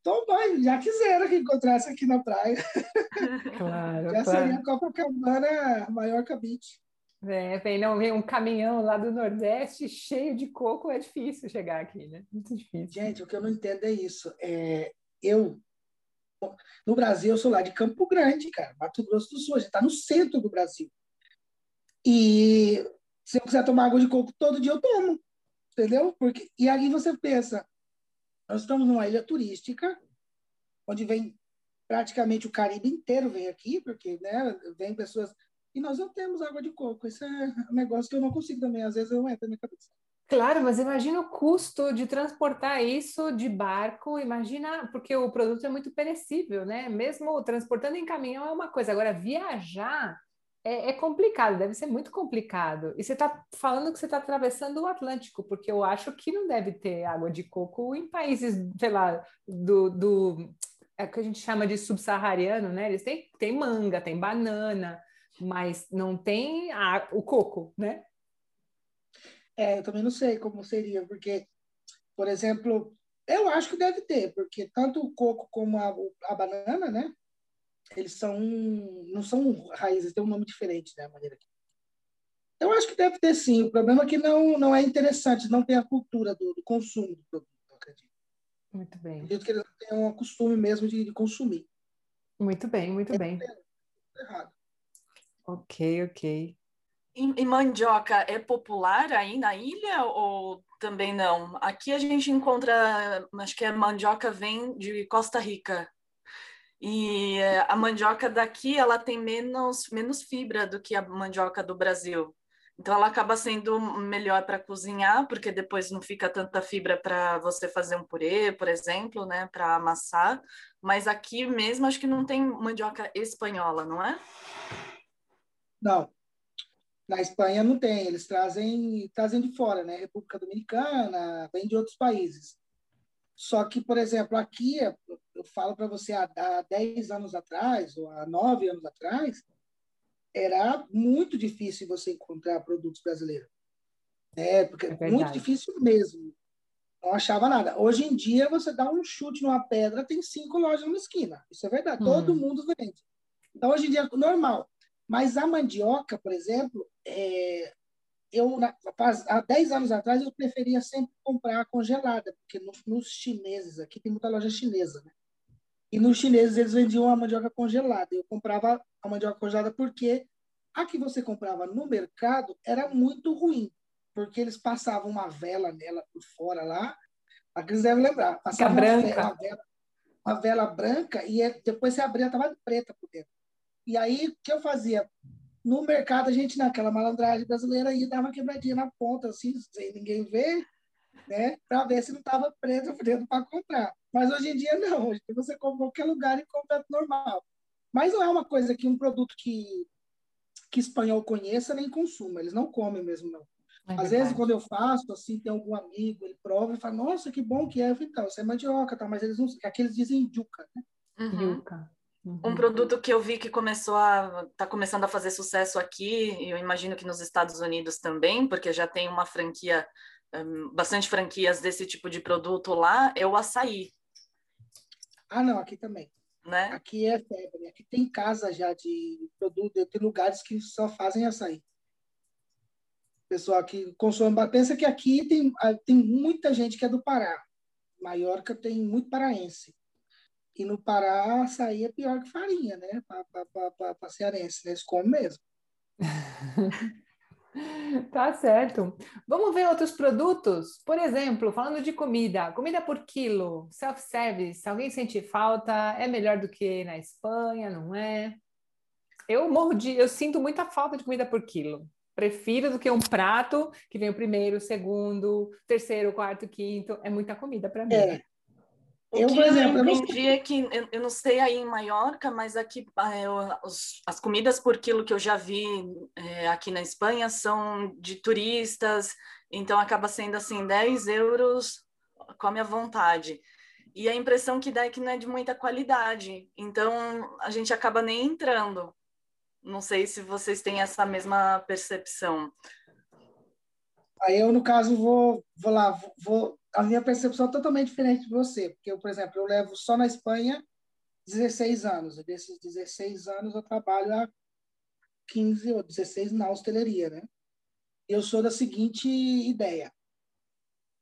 Então, vai, já quiseram que encontrasse aqui na praia. [LAUGHS] Claro, já claro. seria Copacabana maior que a beach. É, vem, não, vem um caminhão lá do Nordeste cheio de coco, é difícil chegar aqui, né? Muito difícil. Gente, o que eu não entendo é isso. É, eu no Brasil, eu sou lá de Campo Grande, cara, Mato Grosso do Sul, a gente está no centro do Brasil. E se eu quiser tomar água de coco todo dia, eu tomo, entendeu? Porque, e aí você pensa, nós estamos numa ilha turística, onde vem praticamente o Caribe inteiro vem aqui, porque né, vem pessoas. E nós não temos água de coco. Esse é um negócio que eu não consigo também, às vezes eu entro na minha cabeça. Claro, mas imagina o custo de transportar isso de barco, imagina, porque o produto é muito perecível, né? Mesmo transportando em caminhão é uma coisa, agora viajar é, é complicado, deve ser muito complicado. E você está falando que você está atravessando o Atlântico, porque eu acho que não deve ter água de coco em países, sei lá, do, do é que a gente chama de subsaariano, né? Eles têm, têm manga, tem banana, mas não tem a, o coco, né? É, eu também não sei como seria, porque, por exemplo, eu acho que deve ter, porque tanto o coco como a, a banana, né? Eles são, não são raízes, tem um nome diferente, né? Maneira que... Eu acho que deve ter sim. O problema é que não, não é interessante, não tem a cultura do, do consumo do produto, acredito. Muito bem. Acredito que eles têm um costume mesmo de, de consumir. Muito bem, muito é bem. Errado. Ok, ok. E, e mandioca é popular aí na ilha ou também não? Aqui a gente encontra, acho que a mandioca vem de Costa Rica. E eh, a mandioca daqui, ela tem menos, menos fibra do que a mandioca do Brasil. Então ela acaba sendo melhor para cozinhar, porque depois não fica tanta fibra para você fazer um purê, por exemplo, né, para amassar. Mas aqui mesmo acho que não tem mandioca espanhola, não é? Não. Na Espanha não tem, eles trazem, trazem de fora, né? República Dominicana, vem de outros países. Só que, por exemplo, aqui, eu falo para você, há, há 10 anos atrás, ou há 9 anos atrás, era muito difícil você encontrar produtos brasileiros. É, porque é muito difícil mesmo. Não achava nada. Hoje em dia, você dá um chute numa pedra, tem cinco lojas numa esquina. Isso é verdade. Hum. Todo mundo vende. Então, hoje em dia, normal. Mas a mandioca, por exemplo, é, eu há 10 anos atrás eu preferia sempre comprar congelada, porque nos, nos, chineses, aqui tem muita loja chinesa, né? E nos chineses eles vendiam a mandioca congelada. Eu comprava a mandioca congelada porque a que você comprava no mercado era muito ruim, porque eles passavam uma vela nela por fora lá. Aqui eles devem lembrar. Passavam branca. Uma vela, uma vela branca e é, depois você abria, estava preta por dentro. E aí, o que eu fazia? No mercado, a gente, naquela malandragem brasileira, ia dar uma quebradinha na ponta, assim, sem ninguém ver, né? Para ver se não estava preso por dentro para comprar. Mas hoje em dia, não. Hoje você compra em qualquer lugar e compra normal. Mas não é uma coisa que um produto que, que espanhol conheça nem consuma. Eles não comem mesmo, não. É Às vezes, quando eu faço, assim, tem algum amigo, ele prova e fala, nossa, que bom que é. Eu falo, então, isso é mandioca, tá? Mas eles não... Aqui eles dizem yuca, né? Uhum. Yuca. Uhum. Um produto que eu vi que começou a tá começando a fazer sucesso aqui, e eu imagino que nos Estados Unidos também, porque já tem uma franquia, um, bastante franquias desse tipo de produto lá, é o açaí. Ah, não, aqui também. Né? Aqui é febre. Aqui tem casa já de produto, tem lugares que só fazem açaí. Pessoal que consome, pensa que aqui tem, ah, tem muita gente que é do Pará. Maiorca tem muito paraense. E no Pará, açaí é pior que farinha, né? Para cearense, né? Eles comem mesmo. [LAUGHS] tá certo. Vamos ver outros produtos? Por exemplo, falando de comida, comida por quilo, self-service, alguém sente falta? É melhor do que na Espanha, não é? Eu morro de, eu sinto muita falta de comida por quilo. Prefiro do que um prato que vem o primeiro, o segundo, terceiro, quarto, quinto. É muita comida para mim. É. O eu, por exemplo, eu entendi é que, eu, eu, não sei aí em Maiorca, mas aqui é, os, as comidas por quilo que eu já vi é, aqui na Espanha são de turistas, então acaba sendo assim, 10 euros, come à vontade. E a impressão que dá é que não é de muita qualidade, então a gente acaba nem entrando. Não sei se vocês têm essa mesma percepção. Aí eu, no caso, vou, vou lá, vou, a minha percepção é totalmente diferente de você, porque eu, por exemplo, eu levo só na Espanha 16 anos, e desses 16 anos eu trabalho há 15 ou 16 na hosteleria, né? Eu sou da seguinte ideia: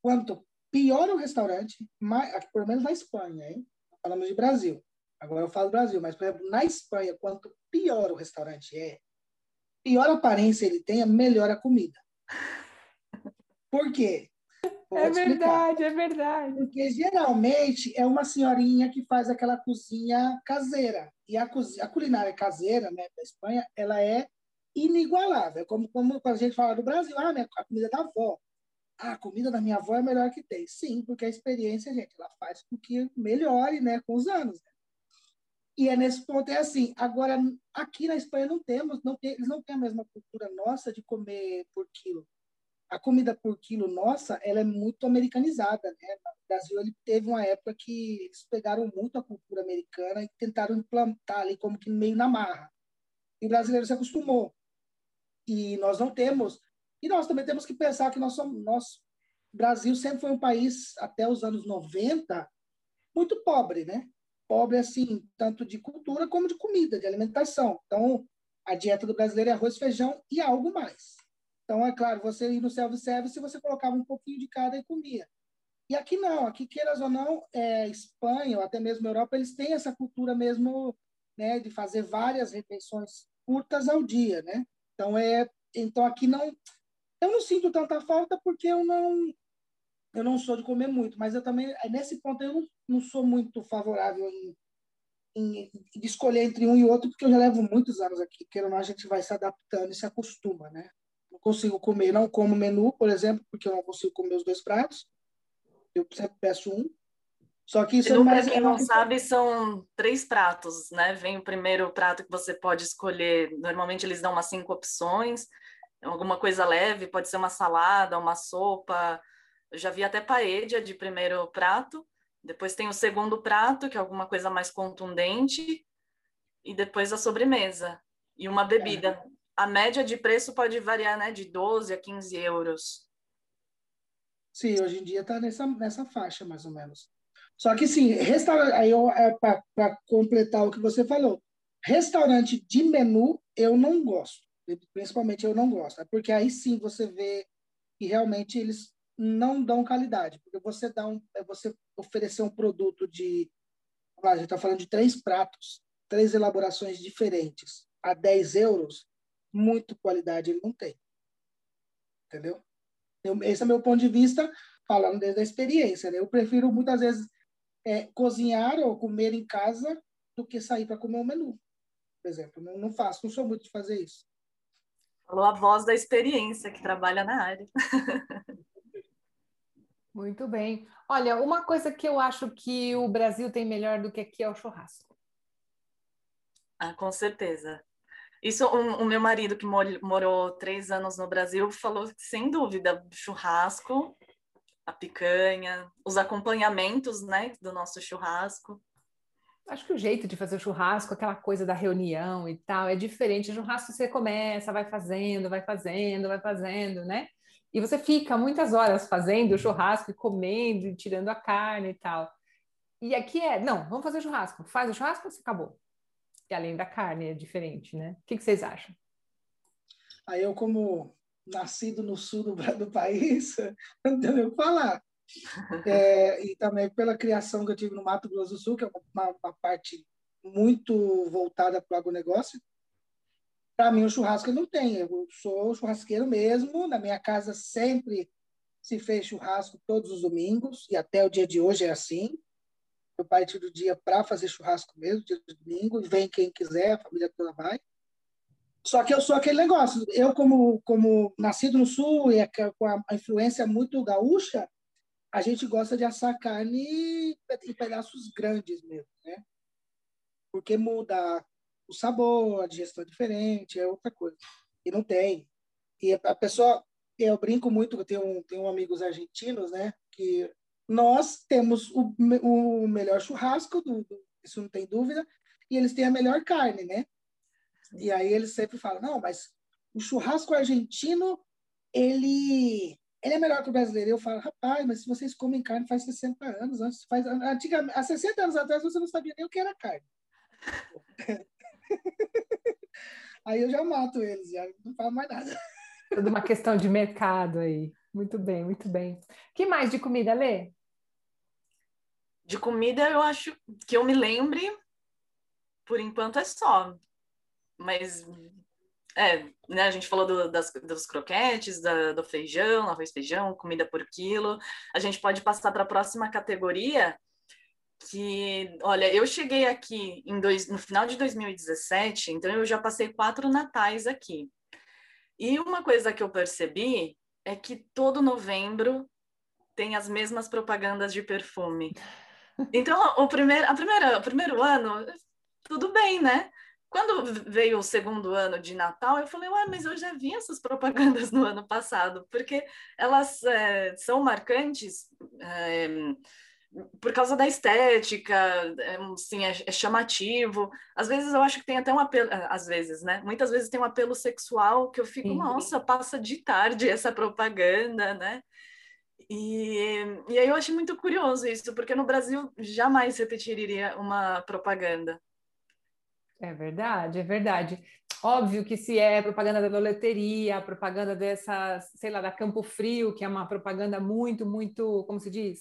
quanto pior o restaurante, mais, pelo menos na Espanha, hein? Falamos de Brasil. Agora eu falo Brasil, mas, por exemplo, na Espanha, quanto pior o restaurante é, pior aparência ele tem, melhor a comida. Por quê? Vou é verdade, é verdade. Porque geralmente é uma senhorinha que faz aquela cozinha caseira. E a, cozinha, a culinária caseira né, da Espanha, ela é inigualável. Como, como quando a gente fala do Brasil, ah, né, a comida da avó. Ah, a comida da minha avó é a melhor que tem. Sim, porque a experiência, gente, ela faz com que melhore né, com os anos. Né? E é nesse ponto, é assim. Agora, aqui na Espanha não temos, não tem, eles não têm a mesma cultura nossa de comer por quilo a comida por quilo nossa, ela é muito americanizada, né? O Brasil ele teve uma época que eles pegaram muito a cultura americana e tentaram implantar ali como que meio na marra. E o brasileiro se acostumou. E nós não temos E nós também temos que pensar que nós somos, nós, Brasil sempre foi um país, até os anos 90, muito pobre, né? Pobre, assim, tanto de cultura como de comida, de alimentação. Então, a dieta do brasileiro é arroz, feijão e algo mais. Então, é claro, você ir no self-service, você colocava um pouquinho de cada e comia. E aqui não, aqui, queiras ou não, é, Espanha ou até mesmo Europa, eles têm essa cultura mesmo né, de fazer várias refeições curtas ao dia, né? Então, é, então aqui não, eu não sinto tanta falta porque eu não eu não sou de comer muito, mas eu também nesse ponto eu não, não sou muito favorável em, em, em, escolher entre um e outro porque eu já levo muitos anos aqui, que a gente vai se adaptando e se acostuma, né? Consigo comer, não como menu, por exemplo, porque eu não consigo comer os dois pratos. Eu sempre peço um. Só que isso menu, é mais para quem não sabe, são três pratos, né? Vem o primeiro prato que você pode escolher. Normalmente eles dão umas cinco opções alguma coisa leve, pode ser uma salada, uma sopa. Eu já vi até paella de primeiro prato. Depois tem o segundo prato, que é alguma coisa mais contundente. E depois a sobremesa. E uma bebida. A média de preço pode variar né, de 12 a 15 euros. Sim, hoje em dia está nessa, nessa faixa, mais ou menos. Só que, sim, restaurante, aí é, para completar o que você falou, restaurante de menu eu não gosto principalmente eu não gosto, é porque aí sim você vê que realmente eles não dão qualidade, porque você dá um, é você oferecer um produto de, a gente está falando de três pratos, três elaborações diferentes a 10 euros, muito qualidade ele não tem, entendeu? Eu, esse é meu ponto de vista, falando desde a experiência, né? Eu prefiro muitas vezes é, cozinhar ou comer em casa do que sair para comer um menu, por exemplo. Não, não faço, não sou muito de fazer isso. Falou a voz da experiência que trabalha na área. [LAUGHS] Muito bem. Olha, uma coisa que eu acho que o Brasil tem melhor do que aqui é o churrasco. Ah, com certeza. Isso, o, o meu marido, que morou três anos no Brasil, falou que, sem dúvida, churrasco, a picanha, os acompanhamentos, né, do nosso churrasco. Acho que o jeito de fazer o churrasco, aquela coisa da reunião e tal, é diferente. O churrasco você começa, vai fazendo, vai fazendo, vai fazendo, né? E você fica muitas horas fazendo o churrasco e comendo e tirando a carne e tal. E aqui é, não, vamos fazer churrasco. Faz o churrasco, você acabou. E além da carne é diferente, né? O que, que vocês acham? Aí eu, como nascido no sul do, [LAUGHS] do país, [LAUGHS] não tenho o que falar. É, e também pela criação que eu tive no Mato Grosso do Sul, que é uma, uma parte muito voltada para o agronegócio. Para mim, o churrasco não tem. Eu sou churrasqueiro mesmo. Na minha casa sempre se fez churrasco todos os domingos, e até o dia de hoje é assim. Eu parto do dia para fazer churrasco mesmo, dia de domingo, vem quem quiser, a família toda vai. Só que eu sou aquele negócio. Eu, como, como nascido no Sul e com a influência muito gaúcha, a gente gosta de assar carne em pedaços grandes mesmo, né? Porque muda o sabor, a digestão é diferente, é outra coisa. E não tem. E a pessoa, eu brinco muito, eu tenho, tenho amigos argentinos, né? Que nós temos o, o melhor churrasco, do, do, isso não tem dúvida, e eles têm a melhor carne, né? E aí eles sempre falam, não, mas o churrasco argentino, ele ele é melhor que o brasileiro. Eu falo, rapaz, mas se vocês comem carne faz 60 anos, antes faz, antigamente, há 60 anos atrás você não sabia nem o que era carne. [LAUGHS] aí eu já mato eles, já não falo mais nada. Tudo uma questão de mercado aí. Muito bem, muito bem. que mais de comida, Lê? De comida, eu acho que eu me lembre, por enquanto é só. Mas é, né, a gente falou do, das, dos croquetes, da, do feijão, arroz feijão, comida por quilo. A gente pode passar para a próxima categoria, que, olha, eu cheguei aqui dois, no final de 2017, então eu já passei quatro natais aqui. E uma coisa que eu percebi é que todo novembro tem as mesmas propagandas de perfume. Então, o primeiro, a primeira, o primeiro ano, tudo bem, né? Quando veio o segundo ano de Natal, eu falei, ué, mas eu já vi essas propagandas no ano passado, porque elas é, são marcantes é, por causa da estética, é, assim, é, chamativo. Às vezes eu acho que tem até um apelo, às vezes, né? Muitas vezes tem um apelo sexual que eu fico, Sim. nossa, passa de tarde essa propaganda, né? E, e aí eu achei muito curioso isso, porque no Brasil jamais repetiria uma propaganda. É verdade, é verdade. Óbvio que se é propaganda da loteria, propaganda dessa, sei lá, da Campo Frio, que é uma propaganda muito, muito, como se diz?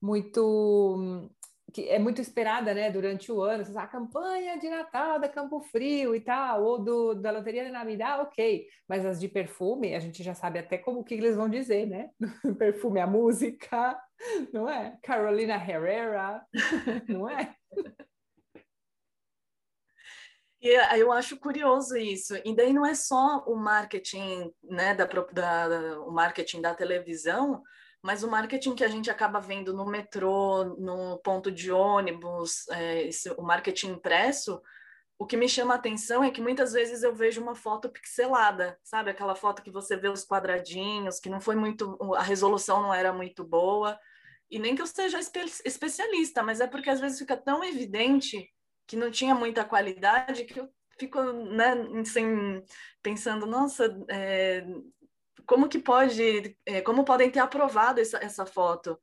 Muito que é muito esperada, né, durante o ano, a campanha de Natal da Campo Frio e tal, ou do, da Loteria de Navidad, ok, mas as de perfume, a gente já sabe até como que eles vão dizer, né, [LAUGHS] perfume, a música, não é? Carolina Herrera, [LAUGHS] não é? E eu acho curioso isso. E daí não é só o marketing, né, da, da, o marketing da televisão, mas o marketing que a gente acaba vendo no metrô, no ponto de ônibus, é, esse, o marketing impresso, o que me chama a atenção é que muitas vezes eu vejo uma foto pixelada, sabe? Aquela foto que você vê os quadradinhos, que não foi muito, a resolução não era muito boa. E nem que eu seja espe especialista, mas é porque às vezes fica tão evidente que não tinha muita qualidade que eu fico né, assim, pensando, nossa, é, como que pode, é, como podem ter aprovado essa, essa foto?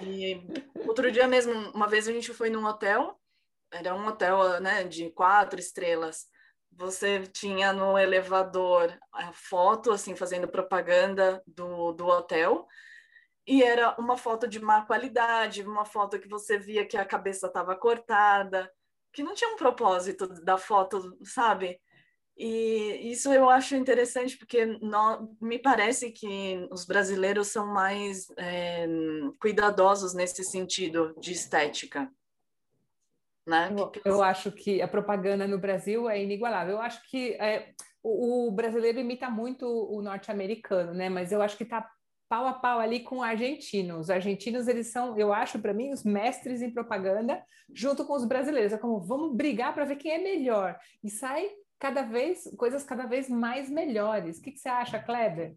E outro dia mesmo, uma vez a gente foi num hotel, era um hotel né, de quatro estrelas. Você tinha no elevador a foto, assim, fazendo propaganda do, do hotel, e era uma foto de má qualidade, uma foto que você via que a cabeça estava cortada, que não tinha um propósito da foto, sabe? E isso eu acho interessante porque não, me parece que os brasileiros são mais é, cuidadosos nesse sentido de estética. Né? Eu, eu, acho que a propaganda no Brasil é inigualável. Eu acho que é, o, o, brasileiro imita muito o norte-americano, né? Mas eu acho que está pau a pau ali com argentinos. Os argentinos, eles são, eu acho, para mim, os mestres em propaganda, junto com os brasileiros. É como, vamos brigar para ver quem é melhor. E sai cada vez, coisas cada vez mais melhores. O que, que você acha, Kleber?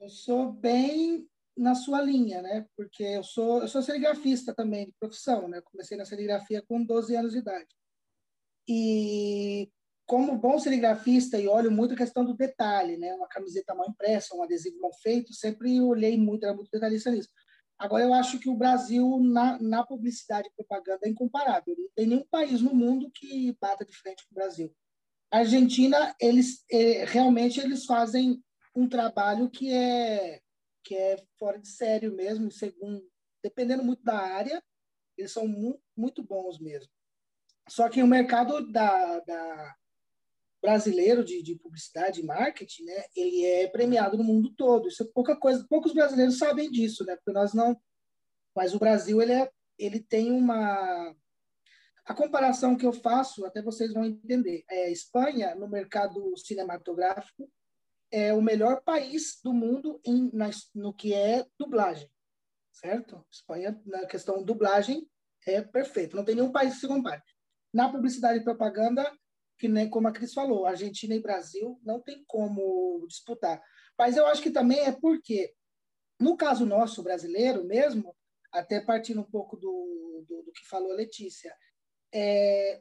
Eu sou bem na sua linha, né? Porque eu sou, eu sou serigrafista também, de profissão, né? Comecei na serigrafia com 12 anos de idade. E como bom serigrafista e olho muito a questão do detalhe, né? Uma camiseta mal impressa, um adesivo mal feito, sempre olhei muito, era muito detalhista nisso. Agora, eu acho que o Brasil, na, na publicidade e propaganda, é incomparável. Não tem nenhum país no mundo que bata de frente com o Brasil. Argentina, eles é, realmente eles fazem um trabalho que é que é fora de sério mesmo, segundo dependendo muito da área, eles são mu muito bons mesmo. Só que o mercado da, da brasileiro de, de, publicidade e marketing, né, ele é premiado no mundo todo. Isso é pouca coisa, poucos brasileiros sabem disso, né, porque nós não. Mas o Brasil ele é, ele tem uma a comparação que eu faço, até vocês vão entender. É Espanha no mercado cinematográfico é o melhor país do mundo em, na, no que é dublagem, certo? Espanha na questão dublagem é perfeito. Não tem nenhum país que se compare. Na publicidade e propaganda que nem como a Cris falou, Argentina e Brasil não tem como disputar. Mas eu acho que também é porque, no caso nosso brasileiro mesmo, até partindo um pouco do, do, do que falou a Letícia, é,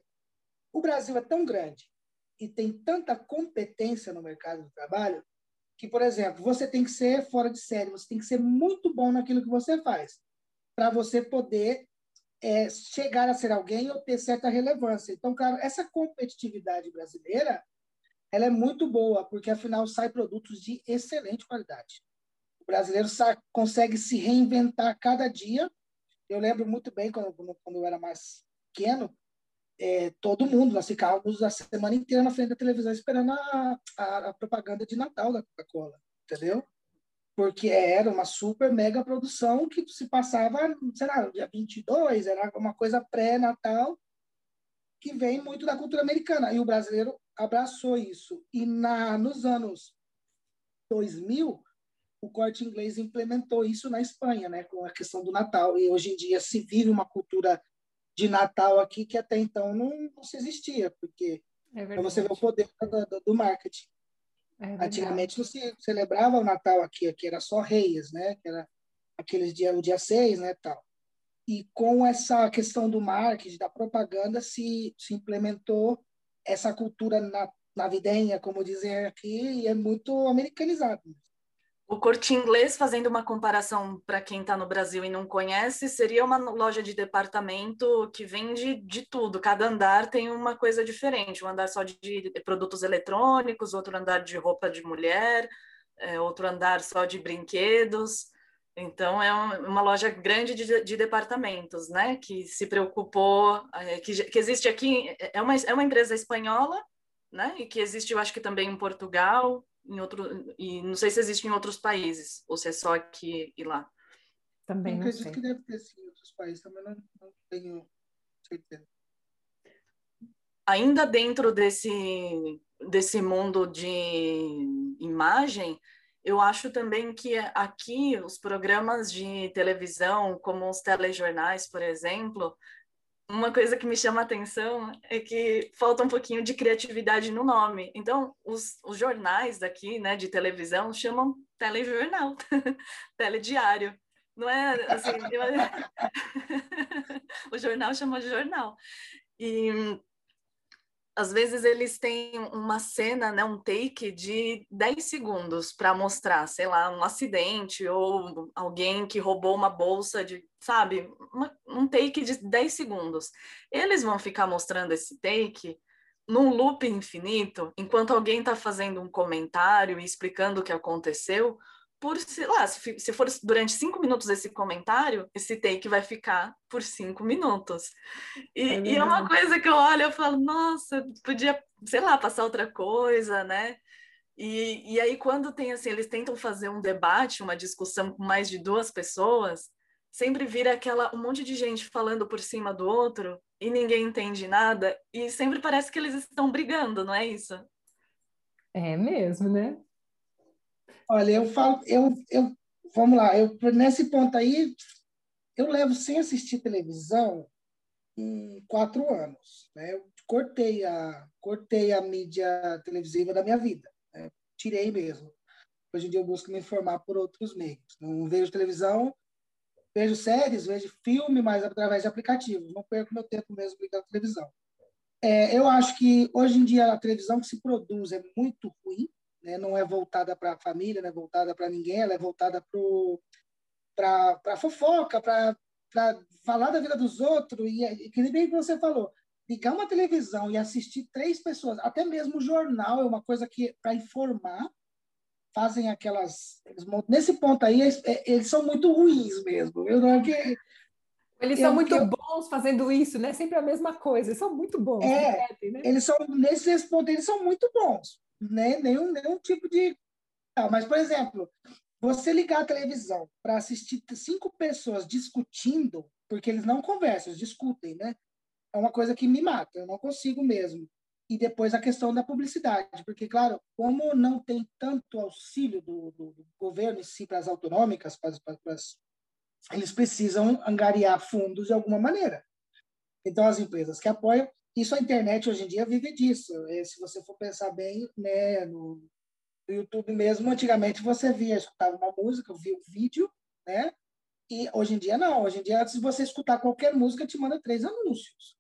o Brasil é tão grande e tem tanta competência no mercado do trabalho que, por exemplo, você tem que ser fora de série, você tem que ser muito bom naquilo que você faz para você poder é, chegar a ser alguém ou ter certa relevância. Então, cara, essa competitividade brasileira ela é muito boa, porque afinal sai produtos de excelente qualidade. O brasileiro consegue se reinventar cada dia. Eu lembro muito bem quando, quando eu era mais pequeno, é, todo mundo, nós ficávamos a semana inteira na frente da televisão esperando a, a, a propaganda de Natal da Coca-Cola, entendeu? porque era uma super mega produção que se passava, sei lá, dia 22, era uma coisa pré-natal, que vem muito da cultura americana. E o brasileiro abraçou isso. E na, nos anos 2000, o corte inglês implementou isso na Espanha, né, com a questão do Natal. E hoje em dia se vive uma cultura de Natal aqui que até então não, não se existia, porque é você vê o poder do, do marketing. É Antigamente não se celebrava o Natal aqui, aqui era só reis, né? Que era aqueles dia, o dia 6, né, tal. e com essa questão do marketing, da propaganda, se, se implementou essa cultura na, navidenha, como dizem aqui, e é muito americanizado. O Corte Inglês, fazendo uma comparação para quem está no Brasil e não conhece, seria uma loja de departamento que vende de tudo. Cada andar tem uma coisa diferente. Um andar só de produtos eletrônicos, outro andar de roupa de mulher, é, outro andar só de brinquedos. Então, é uma loja grande de, de departamentos, né? Que se preocupou, é, que, que existe aqui, é uma, é uma empresa espanhola, né? E que existe, eu acho que também em Portugal, em outro, e não sei se existe em outros países, ou se é só aqui e lá. Também não acredito sei. que deve ter sim em outros países, também não, não tenho certeza. Ainda dentro desse, desse mundo de imagem, eu acho também que aqui os programas de televisão, como os telejornais, por exemplo, uma coisa que me chama a atenção é que falta um pouquinho de criatividade no nome. Então, os, os jornais daqui, né, de televisão, chamam telejornal, [LAUGHS] telediário. Não é assim. [LAUGHS] O jornal chama jornal. E às vezes eles têm uma cena, né, um take de 10 segundos para mostrar, sei lá, um acidente ou alguém que roubou uma bolsa de, sabe, uma, um take de 10 segundos. Eles vão ficar mostrando esse take num loop infinito, enquanto alguém está fazendo um comentário e explicando o que aconteceu, por, sei lá, se, se for durante cinco minutos esse comentário, esse take vai ficar por cinco minutos. E é, e é uma coisa que eu olho e falo, nossa, podia, sei lá, passar outra coisa, né? E, e aí, quando tem assim, eles tentam fazer um debate, uma discussão com mais de duas pessoas, sempre vira aquela um monte de gente falando por cima do outro e ninguém entende nada, e sempre parece que eles estão brigando, não é isso? É mesmo, né? Olha, eu falo, eu, eu, vamos lá, eu nesse ponto aí, eu levo sem assistir televisão em quatro anos. Né? Eu cortei a, cortei a mídia televisiva da minha vida, né? tirei mesmo. Hoje em dia eu busco me informar por outros meios. Não vejo televisão, vejo séries, vejo filme, mas através de aplicativos. Não perco meu tempo mesmo ligando televisão. É, eu acho que hoje em dia a televisão que se produz é muito ruim, né? não é voltada para a família, não é voltada para ninguém, ela é voltada para a fofoca, para falar da vida dos outros, e, e que nem você falou, ligar uma televisão e assistir três pessoas, até mesmo o jornal é uma coisa que, para informar, fazem aquelas. Nesse ponto aí, eles, é, eles são muito ruins mesmo. Eu não é que. Eles são muito eu, bons fazendo isso, né? Sempre a mesma coisa. Eles são muito bons. É, né? eles são nesse, nesse ponto eles são muito bons né, nenhum, nenhum tipo de. Não, mas, por exemplo, você ligar a televisão para assistir cinco pessoas discutindo, porque eles não conversam, eles discutem, né? É uma coisa que me mata, eu não consigo mesmo. E depois a questão da publicidade, porque, claro, como não tem tanto auxílio do, do, do governo em si para as autonômicas, eles precisam angariar fundos de alguma maneira. Então, as empresas que apoiam, isso a internet hoje em dia vive disso. E se você for pensar bem, né, no, YouTube mesmo, antigamente você via, escutava uma música, via um vídeo, né? E hoje em dia não. Hoje em dia, se você escutar qualquer música, te manda três anúncios.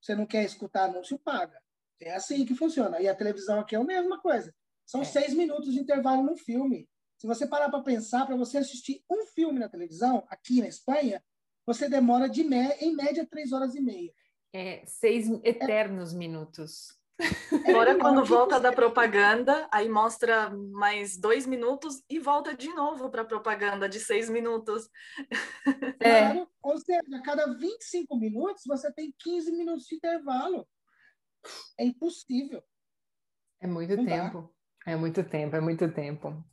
Você não quer escutar anúncio, paga. É assim que funciona. E a televisão aqui é a mesma coisa. São é. seis minutos de intervalo no filme. Se você parar para pensar, para você assistir um filme na televisão, aqui na Espanha, você demora de em média três horas e meia. É, seis eternos minutos. Agora, quando volta da propaganda, aí mostra mais dois minutos e volta de novo para a propaganda de seis minutos. É. Claro, ou seja, a cada 25 minutos você tem 15 minutos de intervalo. É impossível. É muito Não tempo. Dá. É muito tempo, é muito tempo.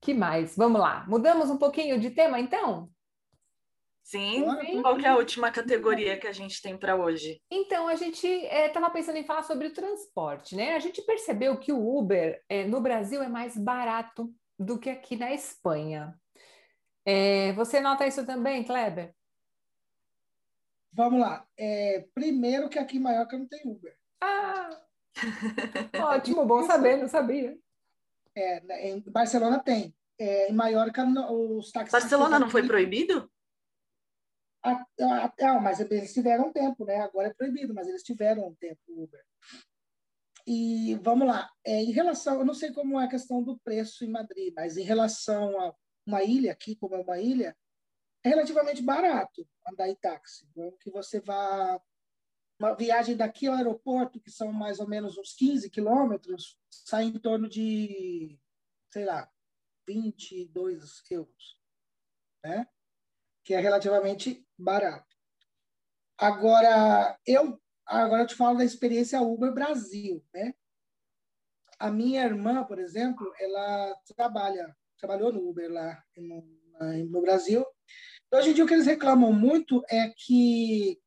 que mais? Vamos lá. Mudamos um pouquinho de tema, então? Sim, qual que é a última categoria que a gente tem para hoje? Então, a gente estava é, pensando em falar sobre o transporte, né? A gente percebeu que o Uber é, no Brasil é mais barato do que aqui na Espanha. É, você nota isso também, Kleber? Vamos lá. É, primeiro que aqui em Maiorca não tem Uber. Ah! [LAUGHS] Ótimo, bom saber, não sabia. É, né, em Barcelona tem. É, em Maiorca, os táxis. Barcelona não foi proibido? Ah, mas eles tiveram um tempo, né? Agora é proibido, mas eles tiveram um tempo Uber. E vamos lá, é, em relação, eu não sei como é a questão do preço em Madrid, mas em relação a uma ilha aqui, como é uma ilha, é relativamente barato andar em táxi. Então, que você vá uma viagem daqui ao aeroporto, que são mais ou menos uns 15 quilômetros, sai em torno de, sei lá, 22 euros, né? Que é relativamente barato. Agora, eu agora eu te falo da experiência Uber Brasil, né? A minha irmã, por exemplo, ela trabalha, trabalhou no Uber lá no, no Brasil. Hoje em dia o que eles reclamam muito é que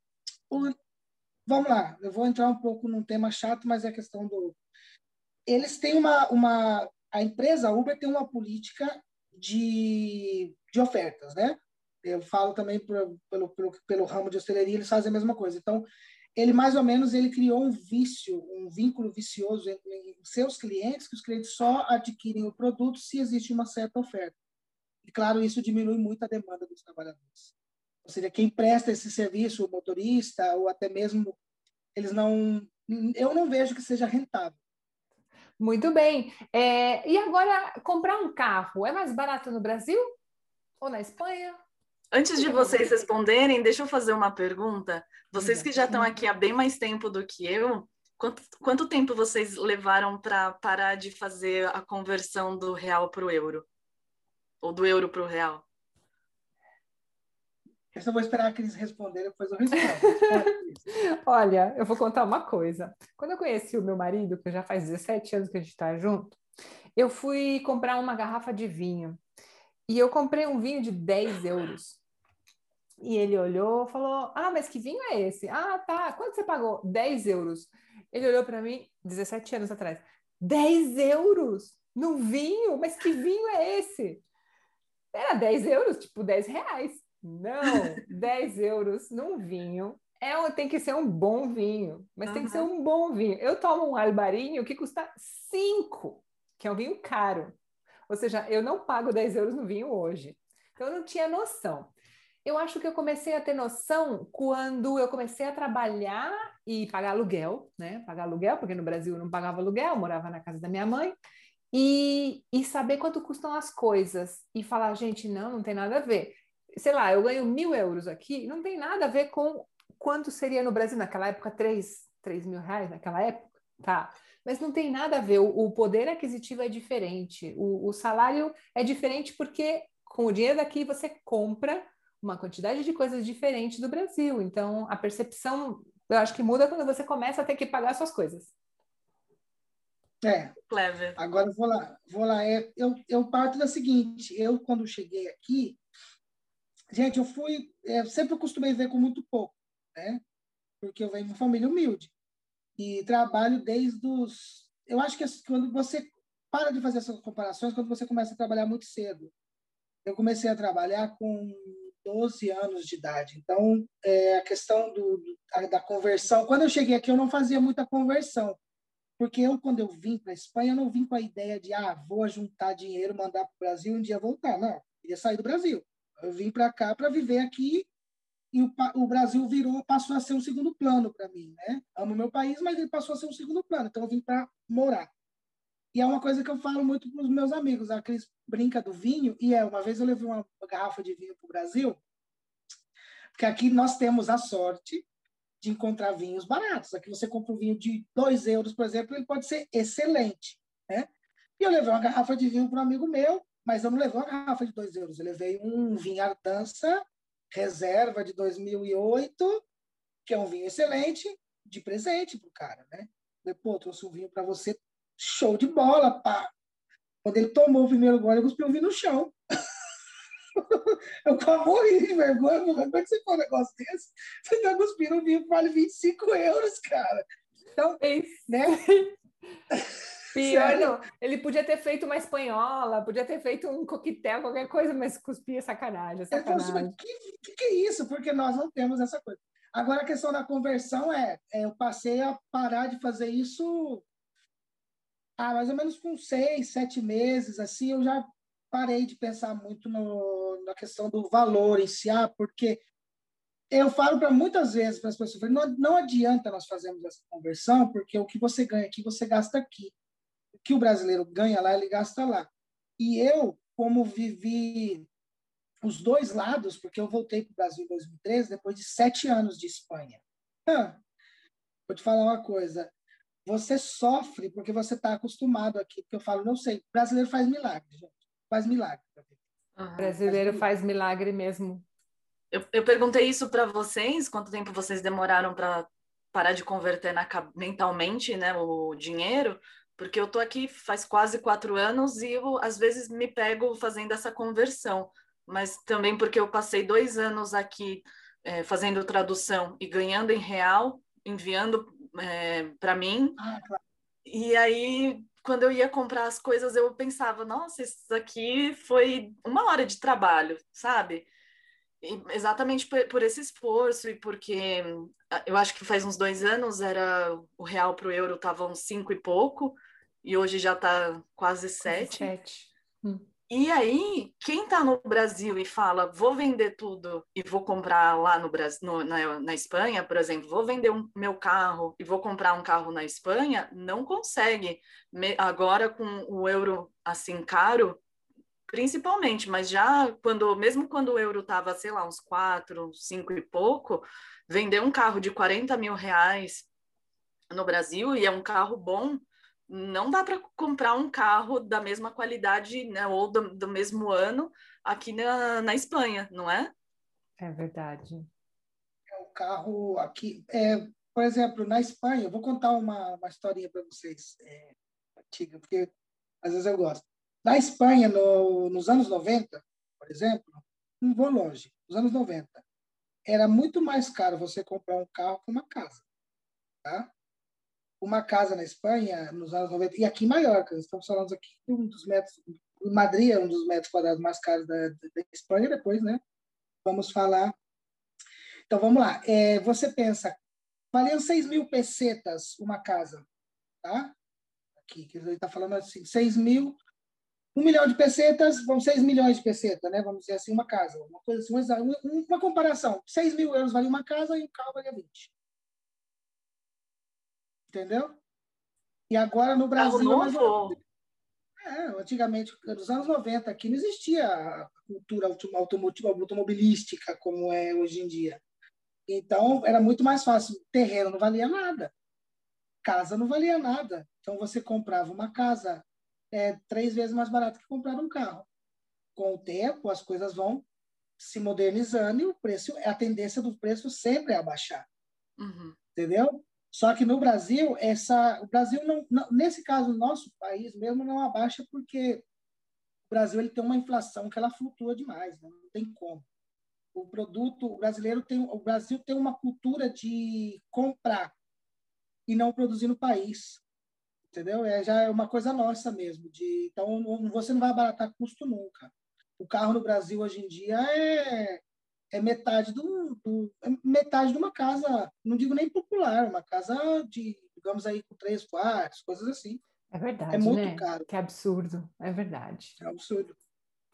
o, vamos lá, eu vou entrar um pouco num tema chato, mas é a questão do. Eles têm uma. uma a empresa Uber tem uma política de, de ofertas, né? Eu falo também pelo, pelo, pelo, pelo ramo de hosteleria, eles fazem a mesma coisa. Então, ele mais ou menos ele criou um vício, um vínculo vicioso entre seus clientes, que os clientes só adquirem o produto se existe uma certa oferta. E claro, isso diminui muito a demanda dos trabalhadores. Ou seja, quem presta esse serviço, o motorista, ou até mesmo eles não. Eu não vejo que seja rentável. Muito bem. É, e agora, comprar um carro é mais barato no Brasil ou na Espanha? Antes de vocês responderem, deixa eu fazer uma pergunta. Vocês que já estão aqui há bem mais tempo do que eu, quanto, quanto tempo vocês levaram para parar de fazer a conversão do real para o euro? Ou do euro para o real? Eu só vou esperar que eles responderem, depois eu respondo. [LAUGHS] Olha, eu vou contar uma coisa. Quando eu conheci o meu marido, que já faz 17 anos que a gente está junto, eu fui comprar uma garrafa de vinho. E eu comprei um vinho de 10 euros. E ele olhou falou: Ah, mas que vinho é esse? Ah, tá. Quanto você pagou? 10 euros. Ele olhou para mim, 17 anos atrás: 10 euros no vinho? Mas que vinho é esse? Era 10 euros, tipo 10 reais. Não, [LAUGHS] 10 euros num vinho. É, tem que ser um bom vinho, mas uhum. tem que ser um bom vinho. Eu tomo um albarinho que custa 5, que é um vinho caro. Ou seja, eu não pago 10 euros no vinho hoje. Então eu não tinha noção. Eu acho que eu comecei a ter noção quando eu comecei a trabalhar e pagar aluguel, né? Pagar aluguel, porque no Brasil eu não pagava aluguel, morava na casa da minha mãe. E, e saber quanto custam as coisas. E falar, gente, não, não tem nada a ver sei lá, eu ganho mil euros aqui, não tem nada a ver com quanto seria no Brasil naquela época, três, três mil reais naquela época, tá? Mas não tem nada a ver, o, o poder aquisitivo é diferente, o, o salário é diferente porque com o dinheiro daqui você compra uma quantidade de coisas diferentes do Brasil. Então, a percepção, eu acho que muda quando você começa a ter que pagar suas coisas. É. Clever. Agora vou lá, vou lá. É, eu, eu parto da seguinte: eu, quando cheguei aqui, Gente, eu fui. É, sempre costumei ver com muito pouco, né? Porque eu venho de uma família humilde. E trabalho desde os. Eu acho que quando você para de fazer essas comparações, quando você começa a trabalhar muito cedo. Eu comecei a trabalhar com 12 anos de idade. Então, é, a questão do, do, da conversão. Quando eu cheguei aqui, eu não fazia muita conversão. Porque eu, quando eu vim para a Espanha, eu não vim com a ideia de, ah, vou juntar dinheiro, mandar para o Brasil e um dia voltar. Não, eu queria sair do Brasil. Eu vim para cá para viver aqui e o, o, Brasil virou, passou a ser um segundo plano para mim, né? Amo meu país, mas ele passou a ser um segundo plano, então eu vim para morar. E é uma coisa que eu falo muito para os meus amigos, a Cris brinca do vinho, e é, uma vez eu levei uma garrafa de vinho para o Brasil, porque aqui nós temos a sorte de encontrar vinhos baratos. Aqui você compra um vinho de 2 euros, por exemplo, ele pode ser excelente, né? E eu levei uma garrafa de vinho para um amigo meu, mas eu não levei uma garrafa de 2 euros, eu levei um vinho Ardança reserva de 2008, que é um vinho excelente, de presente pro cara, né? Pô, trouxe um vinho para você, show de bola, pá. Quando ele tomou o primeiro gole, eu cuspi um vinho no chão. [LAUGHS] eu quase morri de vergonha. Como é que você faz um negócio desse? Você está cuspindo um vinho que vale 25 euros, cara. Então, né? [LAUGHS] Pior não. Ele podia ter feito uma espanhola, podia ter feito um coquetel, qualquer coisa, mas cuspia sacanagem. Assim, sacanagem. O que, que, que, é isso? Porque nós não temos essa coisa. Agora, a questão da conversão é, é, eu passei a parar de fazer isso há mais ou menos com seis, sete meses, assim, eu já parei de pensar muito no, na questão do valor em si, ah, porque eu falo para muitas vezes para as pessoas, não, não adianta nós fazermos essa conversão, porque o que você ganha aqui, você gasta aqui. O que o brasileiro ganha lá, ele gasta lá. E eu, como vivi os dois lados, porque eu voltei para o Brasil em 2013, depois de sete anos de Espanha. vou te falar uma coisa. Você sofre porque você está acostumado aqui. Porque eu falo, não sei, brasileiro faz milagre, gente. Faz milagre. Uhum. Brasileiro faz milagre mesmo. Eu, eu perguntei isso para vocês, quanto tempo vocês demoraram para parar de converter na, mentalmente né, o dinheiro, porque eu tô aqui faz quase quatro anos e eu às vezes me pego fazendo essa conversão, mas também porque eu passei dois anos aqui é, fazendo tradução e ganhando em real, enviando é, para mim. Ah, claro. E aí, quando eu ia comprar as coisas, eu pensava, nossa, isso aqui foi uma hora de trabalho, sabe? E exatamente por, por, esse esforço e porque ah, eu acho que faz uns dois anos era o real para o euro estava uns cinco e pouco e hoje já está quase sete. sete. Hum. E aí, quem está no Brasil e fala, vou vender tudo e vou comprar lá no Brasil, no, na, na Espanha, por exemplo, vou vender um, meu carro e vou comprar um carro na Espanha, não consegue. Me, agora, com o euro assim caro, principalmente, mas já quando, mesmo quando o euro estava, sei lá, uns quatro, cinco e pouco, vender um carro de 40 mil reais no Brasil e é um carro bom não dá para comprar um carro da mesma qualidade né, ou do, do mesmo ano aqui na, na Espanha, não é? É verdade. É o carro aqui, é, por exemplo, na Espanha, eu vou contar uma, uma historinha para vocês, é, antiga, porque às vezes eu gosto. Na Espanha, no, nos anos 90, por exemplo, não vou longe, nos anos 90, era muito mais caro você comprar um carro que uma casa. Tá? Uma casa na Espanha, nos anos 90, e aqui em Maiorca, estamos falando aqui de um dos metros, Madrid é um dos metros quadrados mais caros da, da Espanha, depois, né? Vamos falar. Então, vamos lá. É, você pensa, valendo 6 mil pesetas uma casa, tá? Aqui, que ele está falando assim, 6 mil, 1 milhão de pesetas, vão 6 milhões de pesetas, né? Vamos dizer assim, uma casa. Uma coisa assim, uma, uma comparação. 6 mil euros vale uma casa e um carro vale 20 entendeu? E agora no Brasil. Novo. É, antigamente, nos anos 90, aqui não existia a cultura automobilística como é hoje em dia. Então, era muito mais fácil. Terreno não valia nada. Casa não valia nada. Então, você comprava uma casa é, três vezes mais barato que comprar um carro. Com o tempo, as coisas vão se modernizando e o preço, a tendência do preço sempre é abaixar. Uhum. Entendeu? Só que no Brasil, essa, o Brasil não, não, nesse caso, nosso país mesmo não abaixa porque o Brasil ele tem uma inflação que ela flutua demais, né? não tem como. O produto brasileiro tem, o Brasil tem uma cultura de comprar e não produzir no país, entendeu? É já é uma coisa nossa mesmo. De, então você não vai abaratar custo nunca. O carro no Brasil hoje em dia é é metade do, do é metade de uma casa, não digo nem popular, uma casa de, digamos aí, com três quartos, coisas assim. É verdade. É muito né? caro. Que absurdo, é verdade. É absurdo.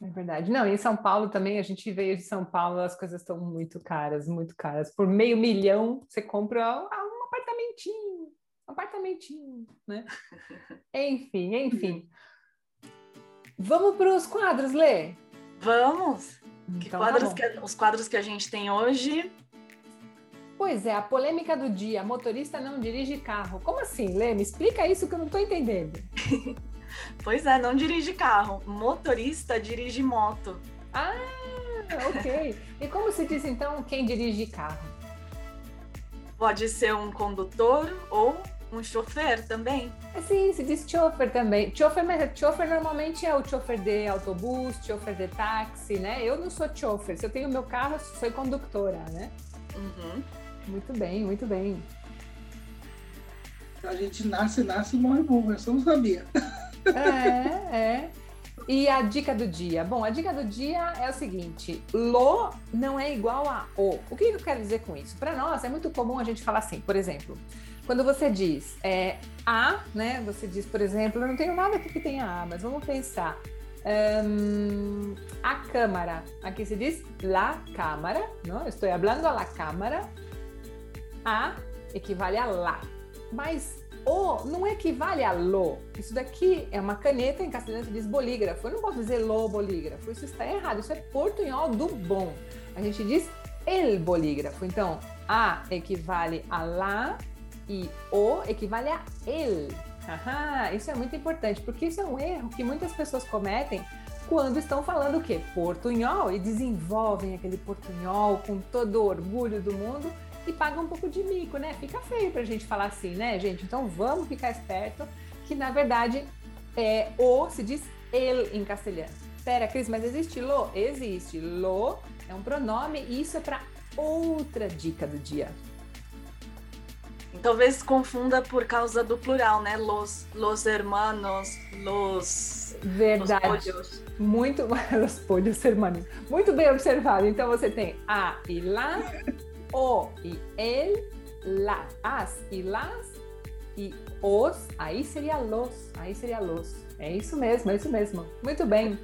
É verdade. Não, em São Paulo também, a gente veio de São Paulo, as coisas estão muito caras, muito caras. Por meio milhão, você compra um apartamentinho, um apartamentinho, né? [LAUGHS] enfim, enfim. Vamos para os quadros, Lê? Vamos! Então, tá quadros tá que, os quadros que a gente tem hoje. Pois é, a polêmica do dia: motorista não dirige carro. Como assim, Lê? Me explica isso que eu não estou entendendo. [LAUGHS] pois é, não dirige carro. Motorista dirige moto. Ah, ok. e como se diz então quem dirige carro? Pode ser um condutor ou um chofer também? É, sim, se diz chofer também. Chofer, mas chofer normalmente é o chofer de autobus, chofer de táxi, né? Eu não sou chofer. Se eu tenho meu carro, sou condutora, né? Uhum. Muito bem, muito bem. A gente nasce, nasce e morre, morre. Eu só não sabia. É, é. E a dica do dia? Bom, a dica do dia é o seguinte: lo não é igual a o. O que eu quero dizer com isso? Para nós é muito comum a gente falar assim, por exemplo, quando você diz é, a, né? Você diz, por exemplo, eu não tenho nada aqui que tenha a, mas vamos pensar. Um, a câmara. Aqui se diz la cámara, não? Estou falando a la cámara. A equivale a lá. Mas o não equivale a lo. Isso daqui é uma caneta, em castelhano se diz bolígrafo. Eu não posso dizer lo bolígrafo, isso está errado. Isso é portunhol do bom. A gente diz el bolígrafo. Então, a equivale a lá e o equivale a el. Aham, isso é muito importante, porque isso é um erro que muitas pessoas cometem quando estão falando o quê? Portunhol e desenvolvem aquele portunhol com todo o orgulho do mundo e pagam um pouco de mico, né? Fica feio pra gente falar assim, né, gente? Então vamos ficar esperto que na verdade é o se diz el em castelhano. Pera, Cris, mas existe lo? Existe. Lo é um pronome e isso é para outra dica do dia. Talvez confunda por causa do plural, né? Los, los hermanos, los. Verdade. [LAUGHS] Los Muito. Los polhos hermanos. Muito bem observado. Então você tem a e lá, o e el, la, as e las e os. Aí seria los. Aí seria los. É isso mesmo, é isso mesmo. Muito bem.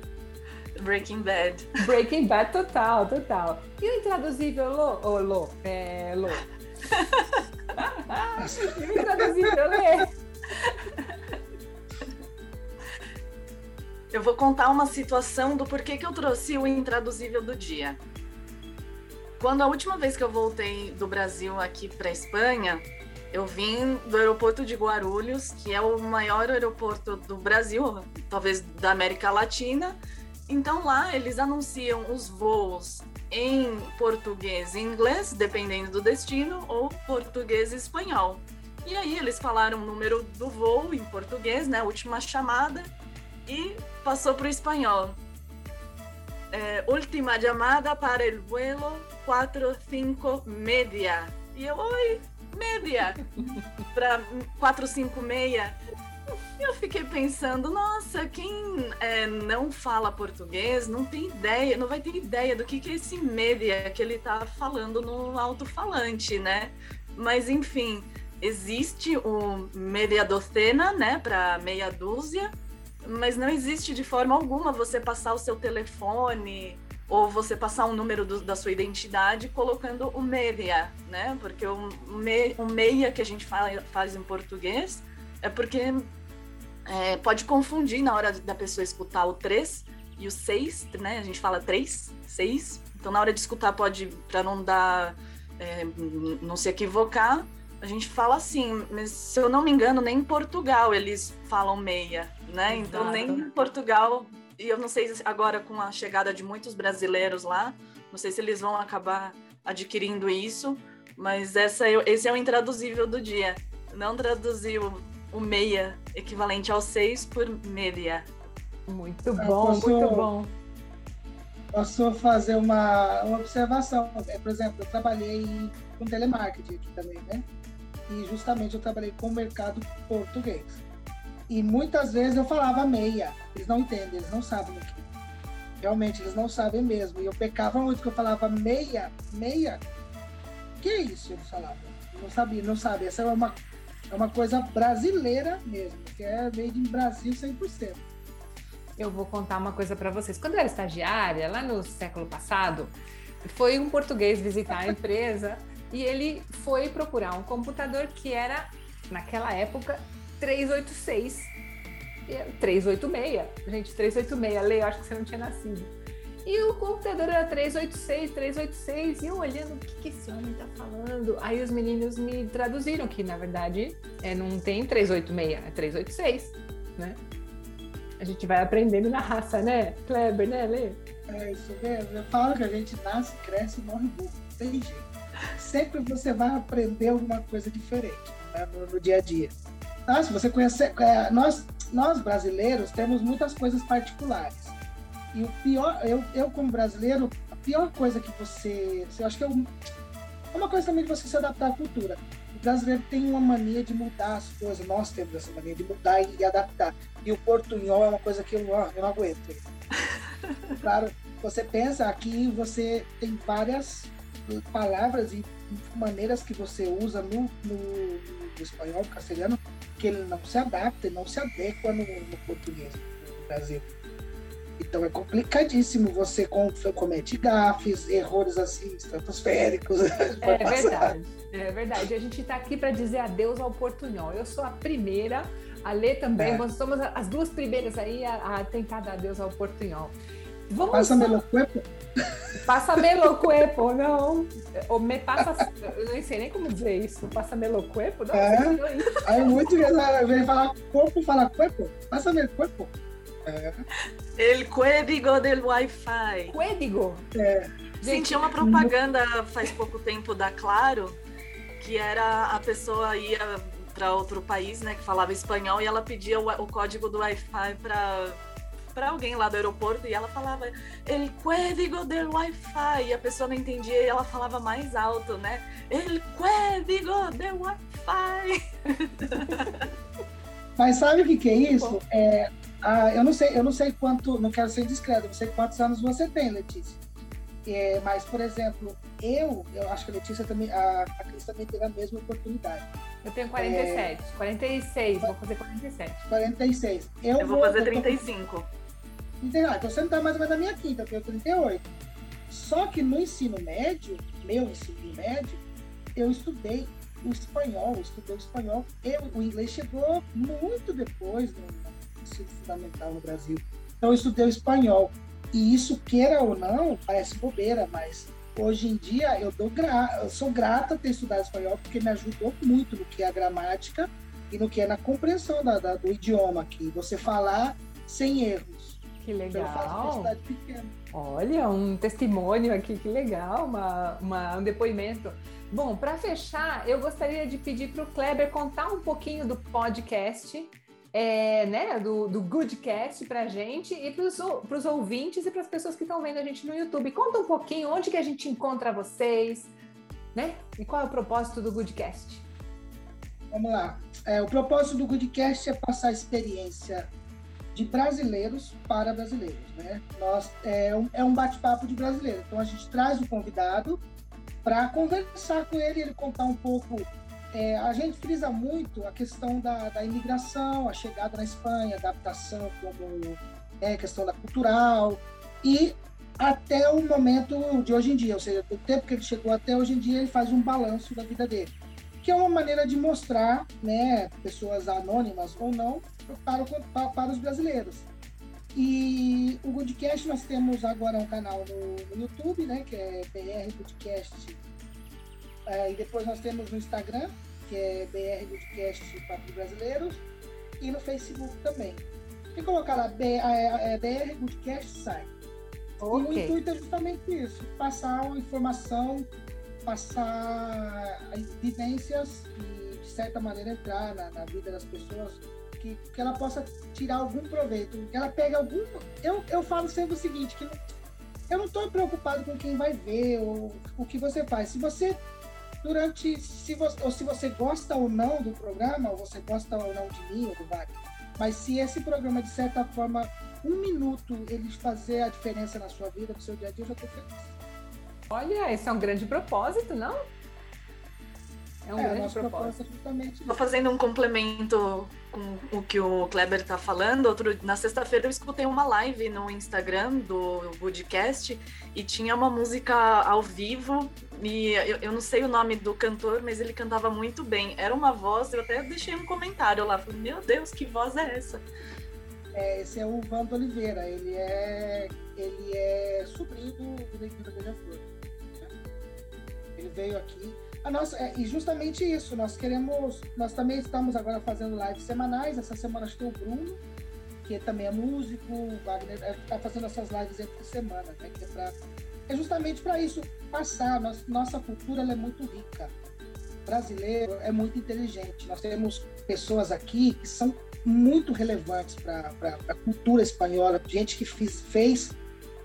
Breaking Bad. Breaking Bad total, total. E o intraduzível lo, oh, lo, é, lo. [LAUGHS] [LAUGHS] intraduzível lê. Eu vou contar uma situação do porquê que eu trouxe o intraduzível do dia. Quando a última vez que eu voltei do Brasil aqui para Espanha, eu vim do aeroporto de Guarulhos, que é o maior aeroporto do Brasil, talvez da América Latina. Então lá eles anunciam os voos em português e inglês, dependendo do destino, ou português e espanhol. E aí eles falaram o número do voo em português, né? Última chamada, e passou para o espanhol. É, última chamada para o vuelo 45 media. E eu, oi, média, para 456 eu fiquei pensando, nossa, quem é, não fala português não tem ideia, não vai ter ideia do que, que é esse média que ele está falando no alto-falante, né? Mas enfim, existe o média docena, né, para meia dúzia, mas não existe de forma alguma você passar o seu telefone ou você passar um número do, da sua identidade colocando o média, né? Porque o, me, o meia que a gente fala, faz em português é porque é, pode confundir na hora da pessoa escutar o 3 e o 6, né? A gente fala 3, 6. Então, na hora de escutar, pode, para não dar, é, não se equivocar, a gente fala assim, mas se eu não me engano, nem em Portugal eles falam meia, né? Exato. Então, nem em Portugal, e eu não sei agora com a chegada de muitos brasileiros lá, não sei se eles vão acabar adquirindo isso, mas essa, é esse é o intraduzível do dia. Não traduziu o meia, equivalente ao 6 por meia. Muito bom, posso, muito bom. Posso fazer uma, uma observação. É, por exemplo, eu trabalhei com telemarketing aqui também, né? E justamente eu trabalhei com o mercado português. E muitas vezes eu falava meia. Eles não entendem, eles não sabem o que. Realmente, eles não sabem mesmo. E eu pecava muito que eu falava meia, meia. Que é isso? Eles falavam. Não sabia, não sabe. Essa é uma é uma coisa brasileira mesmo, que é made in Brasil 100%. Eu vou contar uma coisa para vocês. Quando eu era estagiária, lá no século passado, foi um português visitar a [LAUGHS] empresa e ele foi procurar um computador que era, naquela época, 386. 386. Gente, 386, Lei, eu acho que você não tinha nascido. E o computador era 386, 386, e eu olhando o que, que esse homem tá falando. Aí os meninos me traduziram que, na verdade, é, não tem 386, é 386, né? A gente vai aprendendo na raça, né? Kleber, né, Lê? É isso mesmo. Eu falo que a gente nasce, cresce e morre burro. Tem jeito. Sempre você vai aprender alguma coisa diferente né, no, no, dia a dia. Tá? Se você conhecer. É, nós, nós brasileiros temos muitas coisas particulares. E o pior, eu, eu como brasileiro, a pior coisa que você. Eu acho que é, é uma coisa também de você se adaptar à cultura. O brasileiro tem uma mania de mudar as coisas, nós temos essa mania de mudar e adaptar. E o portunhol é uma coisa que eu, eu não aguento. [LAUGHS] claro, você pensa aqui, você tem várias palavras e maneiras que você usa no, no, no espanhol, no castelhano, que ele não se adapta, não se adequa no, no português no Brasil. Então é complicadíssimo. Você comete gafes, erros assim, estratosféricos. [LAUGHS] É verdade, é verdade. A gente está aqui para dizer adeus ao portunhol. Eu sou a primeira, a Lê também. É. Nós somos as duas primeiras aí a, a tentar dar adeus ao portunhol. Vamos passa só... cuerpo. Passa melo cuerpo, não. Ou me passa. Eu não sei nem como dizer isso. Passa melo cuerpo? Não, é. Aí muito vem falar corpo, fala cuerpo. Passa melo cuerpo. É. El código del Wi-Fi. Código? É. Sim, tinha uma propaganda faz pouco tempo da Claro, que era a pessoa ia para outro país, né, que falava espanhol, e ela pedia o, o código do Wi-Fi para para alguém lá do aeroporto e ela falava el código del Wi-Fi e a pessoa não entendia e ela falava mais alto, né? El código del Wi-Fi. Mas sabe o que, que é isso? É, ah, eu não sei, eu não sei quanto, não quero ser discreto, não sei quantos anos você tem, Letícia. É, mas, por exemplo, eu, eu acho que a Letícia também, a, a Cris também teve a mesma oportunidade. Eu tenho 47, é, 46, vou fazer 47. 46. Eu, eu vou, vou fazer 35. Tô, então você não está mais ou menos na minha quinta, eu tenho 38. Só que no ensino médio, meu ensino médio, eu estudei o espanhol, estudei o espanhol. Eu, o inglês chegou muito depois no, ensino fundamental no Brasil. Então, eu estudei o espanhol. E isso, queira ou não, parece bobeira, mas hoje em dia eu, gra eu sou grata ter estudado espanhol porque me ajudou muito no que é a gramática e no que é na compreensão da, da do idioma aqui. Você falar sem erros. Que legal. Olha, um testemunho aqui, que legal, uma, uma, um depoimento. Bom, para fechar, eu gostaria de pedir para o Kleber contar um pouquinho do podcast é, né, do, do Goodcast para a gente e para os ouvintes e para as pessoas que estão vendo a gente no YouTube. Conta um pouquinho onde que a gente encontra vocês, né? E qual é o propósito do Goodcast? Vamos lá. É, o propósito do Goodcast é passar a experiência de brasileiros para brasileiros, né? Nós, é um, é um bate-papo de brasileiro. Então a gente traz o convidado para conversar com ele, ele contar um pouco é, a gente frisa muito a questão da, da, imigração, a chegada na Espanha, adaptação como é, questão da cultural e até o momento de hoje em dia, ou seja, do tempo que ele chegou até hoje em dia, ele faz um balanço da vida dele, que é uma maneira de mostrar, né, pessoas anônimas ou não, para, para, para os brasileiros. E o Goodcast nós temos agora um canal no, no YouTube, né, que é BR Goodcast é, e depois nós temos no Instagram, que é BR Goodcast Papo Brasileiros, e no Facebook também. E colocar lá BR é, é, Goodcast sai. Okay. E o intuito é justamente isso, passar uma informação, passar vivências e, de certa maneira, entrar na, na vida das pessoas, que, que ela possa tirar algum proveito, que ela pegue algum... Eu, eu falo sempre o seguinte, que eu não estou preocupado com quem vai ver ou o que você faz. Se você durante se você, ou se você gosta ou não do programa, ou você gosta ou não de mim ou do Wagner. Mas se esse programa, de certa forma, um minuto, ele fazer a diferença na sua vida, no seu dia a dia, eu já estou feliz. Olha, esse é um grande propósito, não? É um é, grande propósito. Justamente Estou fazendo um complemento com o que o Kleber está falando. Outro, na sexta-feira eu escutei uma live no Instagram do podcast e tinha uma música ao vivo. Eu, eu, não sei o nome do cantor, mas ele cantava muito bem. Era uma voz, eu até deixei um comentário lá. Falei, meu Deus, que voz é essa? É, esse é o Vando Oliveira. Ele é, ele é sobrinho do, do Beija-Flor. Ele veio aqui a nossa, é, e justamente isso, nós queremos, nós também estamos agora fazendo lives semanais, essa semana acho que tem o Bruno, que também é músico, o Wagner está fazendo essas lives entre semana, né, que é, pra, é justamente para isso, passar, nossa, cultura é muito rica, o brasileiro é muito inteligente, nós temos pessoas aqui que são muito relevantes para a cultura espanhola, gente que fiz, fez,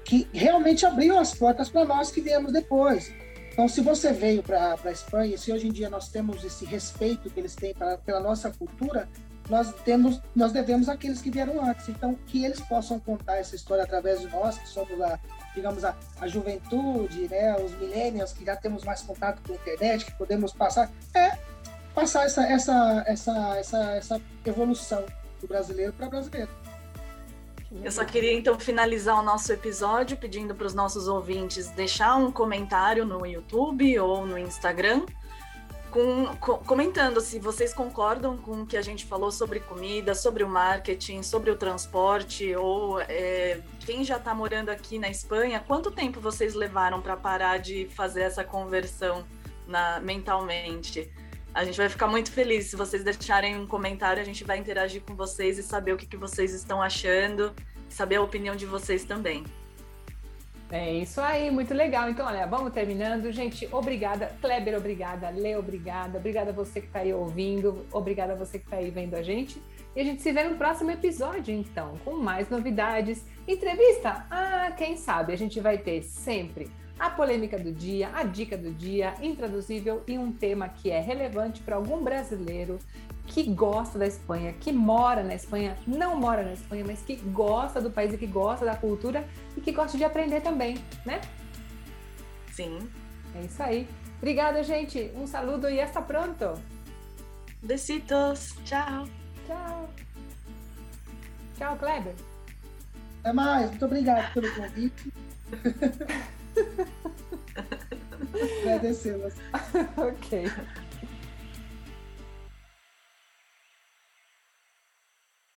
que realmente abriu as portas para nós que viemos depois. Então, se você veio para a Espanha, se hoje em dia nós temos esse respeito que eles têm pra, pela nossa cultura, nós temos, nós devemos àqueles que vieram antes. Então, que eles possam contar essa história através de nós, que somos a, digamos, a, a juventude, né, os millennials, que já temos mais contato com a internet, que podemos passar, é passar essa, essa, essa, essa, essa evolução do brasileiro para brasileiro. Eu só queria então finalizar o nosso episódio pedindo para os nossos ouvintes deixar um comentário no YouTube ou no Instagram com, com, comentando se vocês concordam com o que a gente falou sobre comida, sobre o marketing, sobre o transporte, ou é, quem já está morando aqui na Espanha, quanto tempo vocês levaram para parar de fazer essa conversão na, mentalmente? A gente vai ficar muito feliz se vocês deixarem um comentário, a gente vai interagir com vocês e saber o que, que vocês estão achando, saber a opinião de vocês também. É isso aí, muito legal. Então, olha, vamos terminando. Gente, obrigada. Kleber, obrigada. Lê, obrigada. Obrigada a você que está aí ouvindo. Obrigada a você que está aí vendo a gente. E a gente se vê no próximo episódio, então, com mais novidades. Entrevista? Ah, quem sabe? A gente vai ter sempre a polêmica do dia, a dica do dia, intraduzível e um tema que é relevante para algum brasileiro que gosta da Espanha, que mora na Espanha, não mora na Espanha, mas que gosta do país e que gosta da cultura e que gosta de aprender também, né? Sim. É isso aí. Obrigada, gente. Um saludo e está pronto. Besitos. Tchau. Tchau. Tchau, Kleber. Até mais. Muito obrigado pelo convite. [LAUGHS] Agradecemos. ok.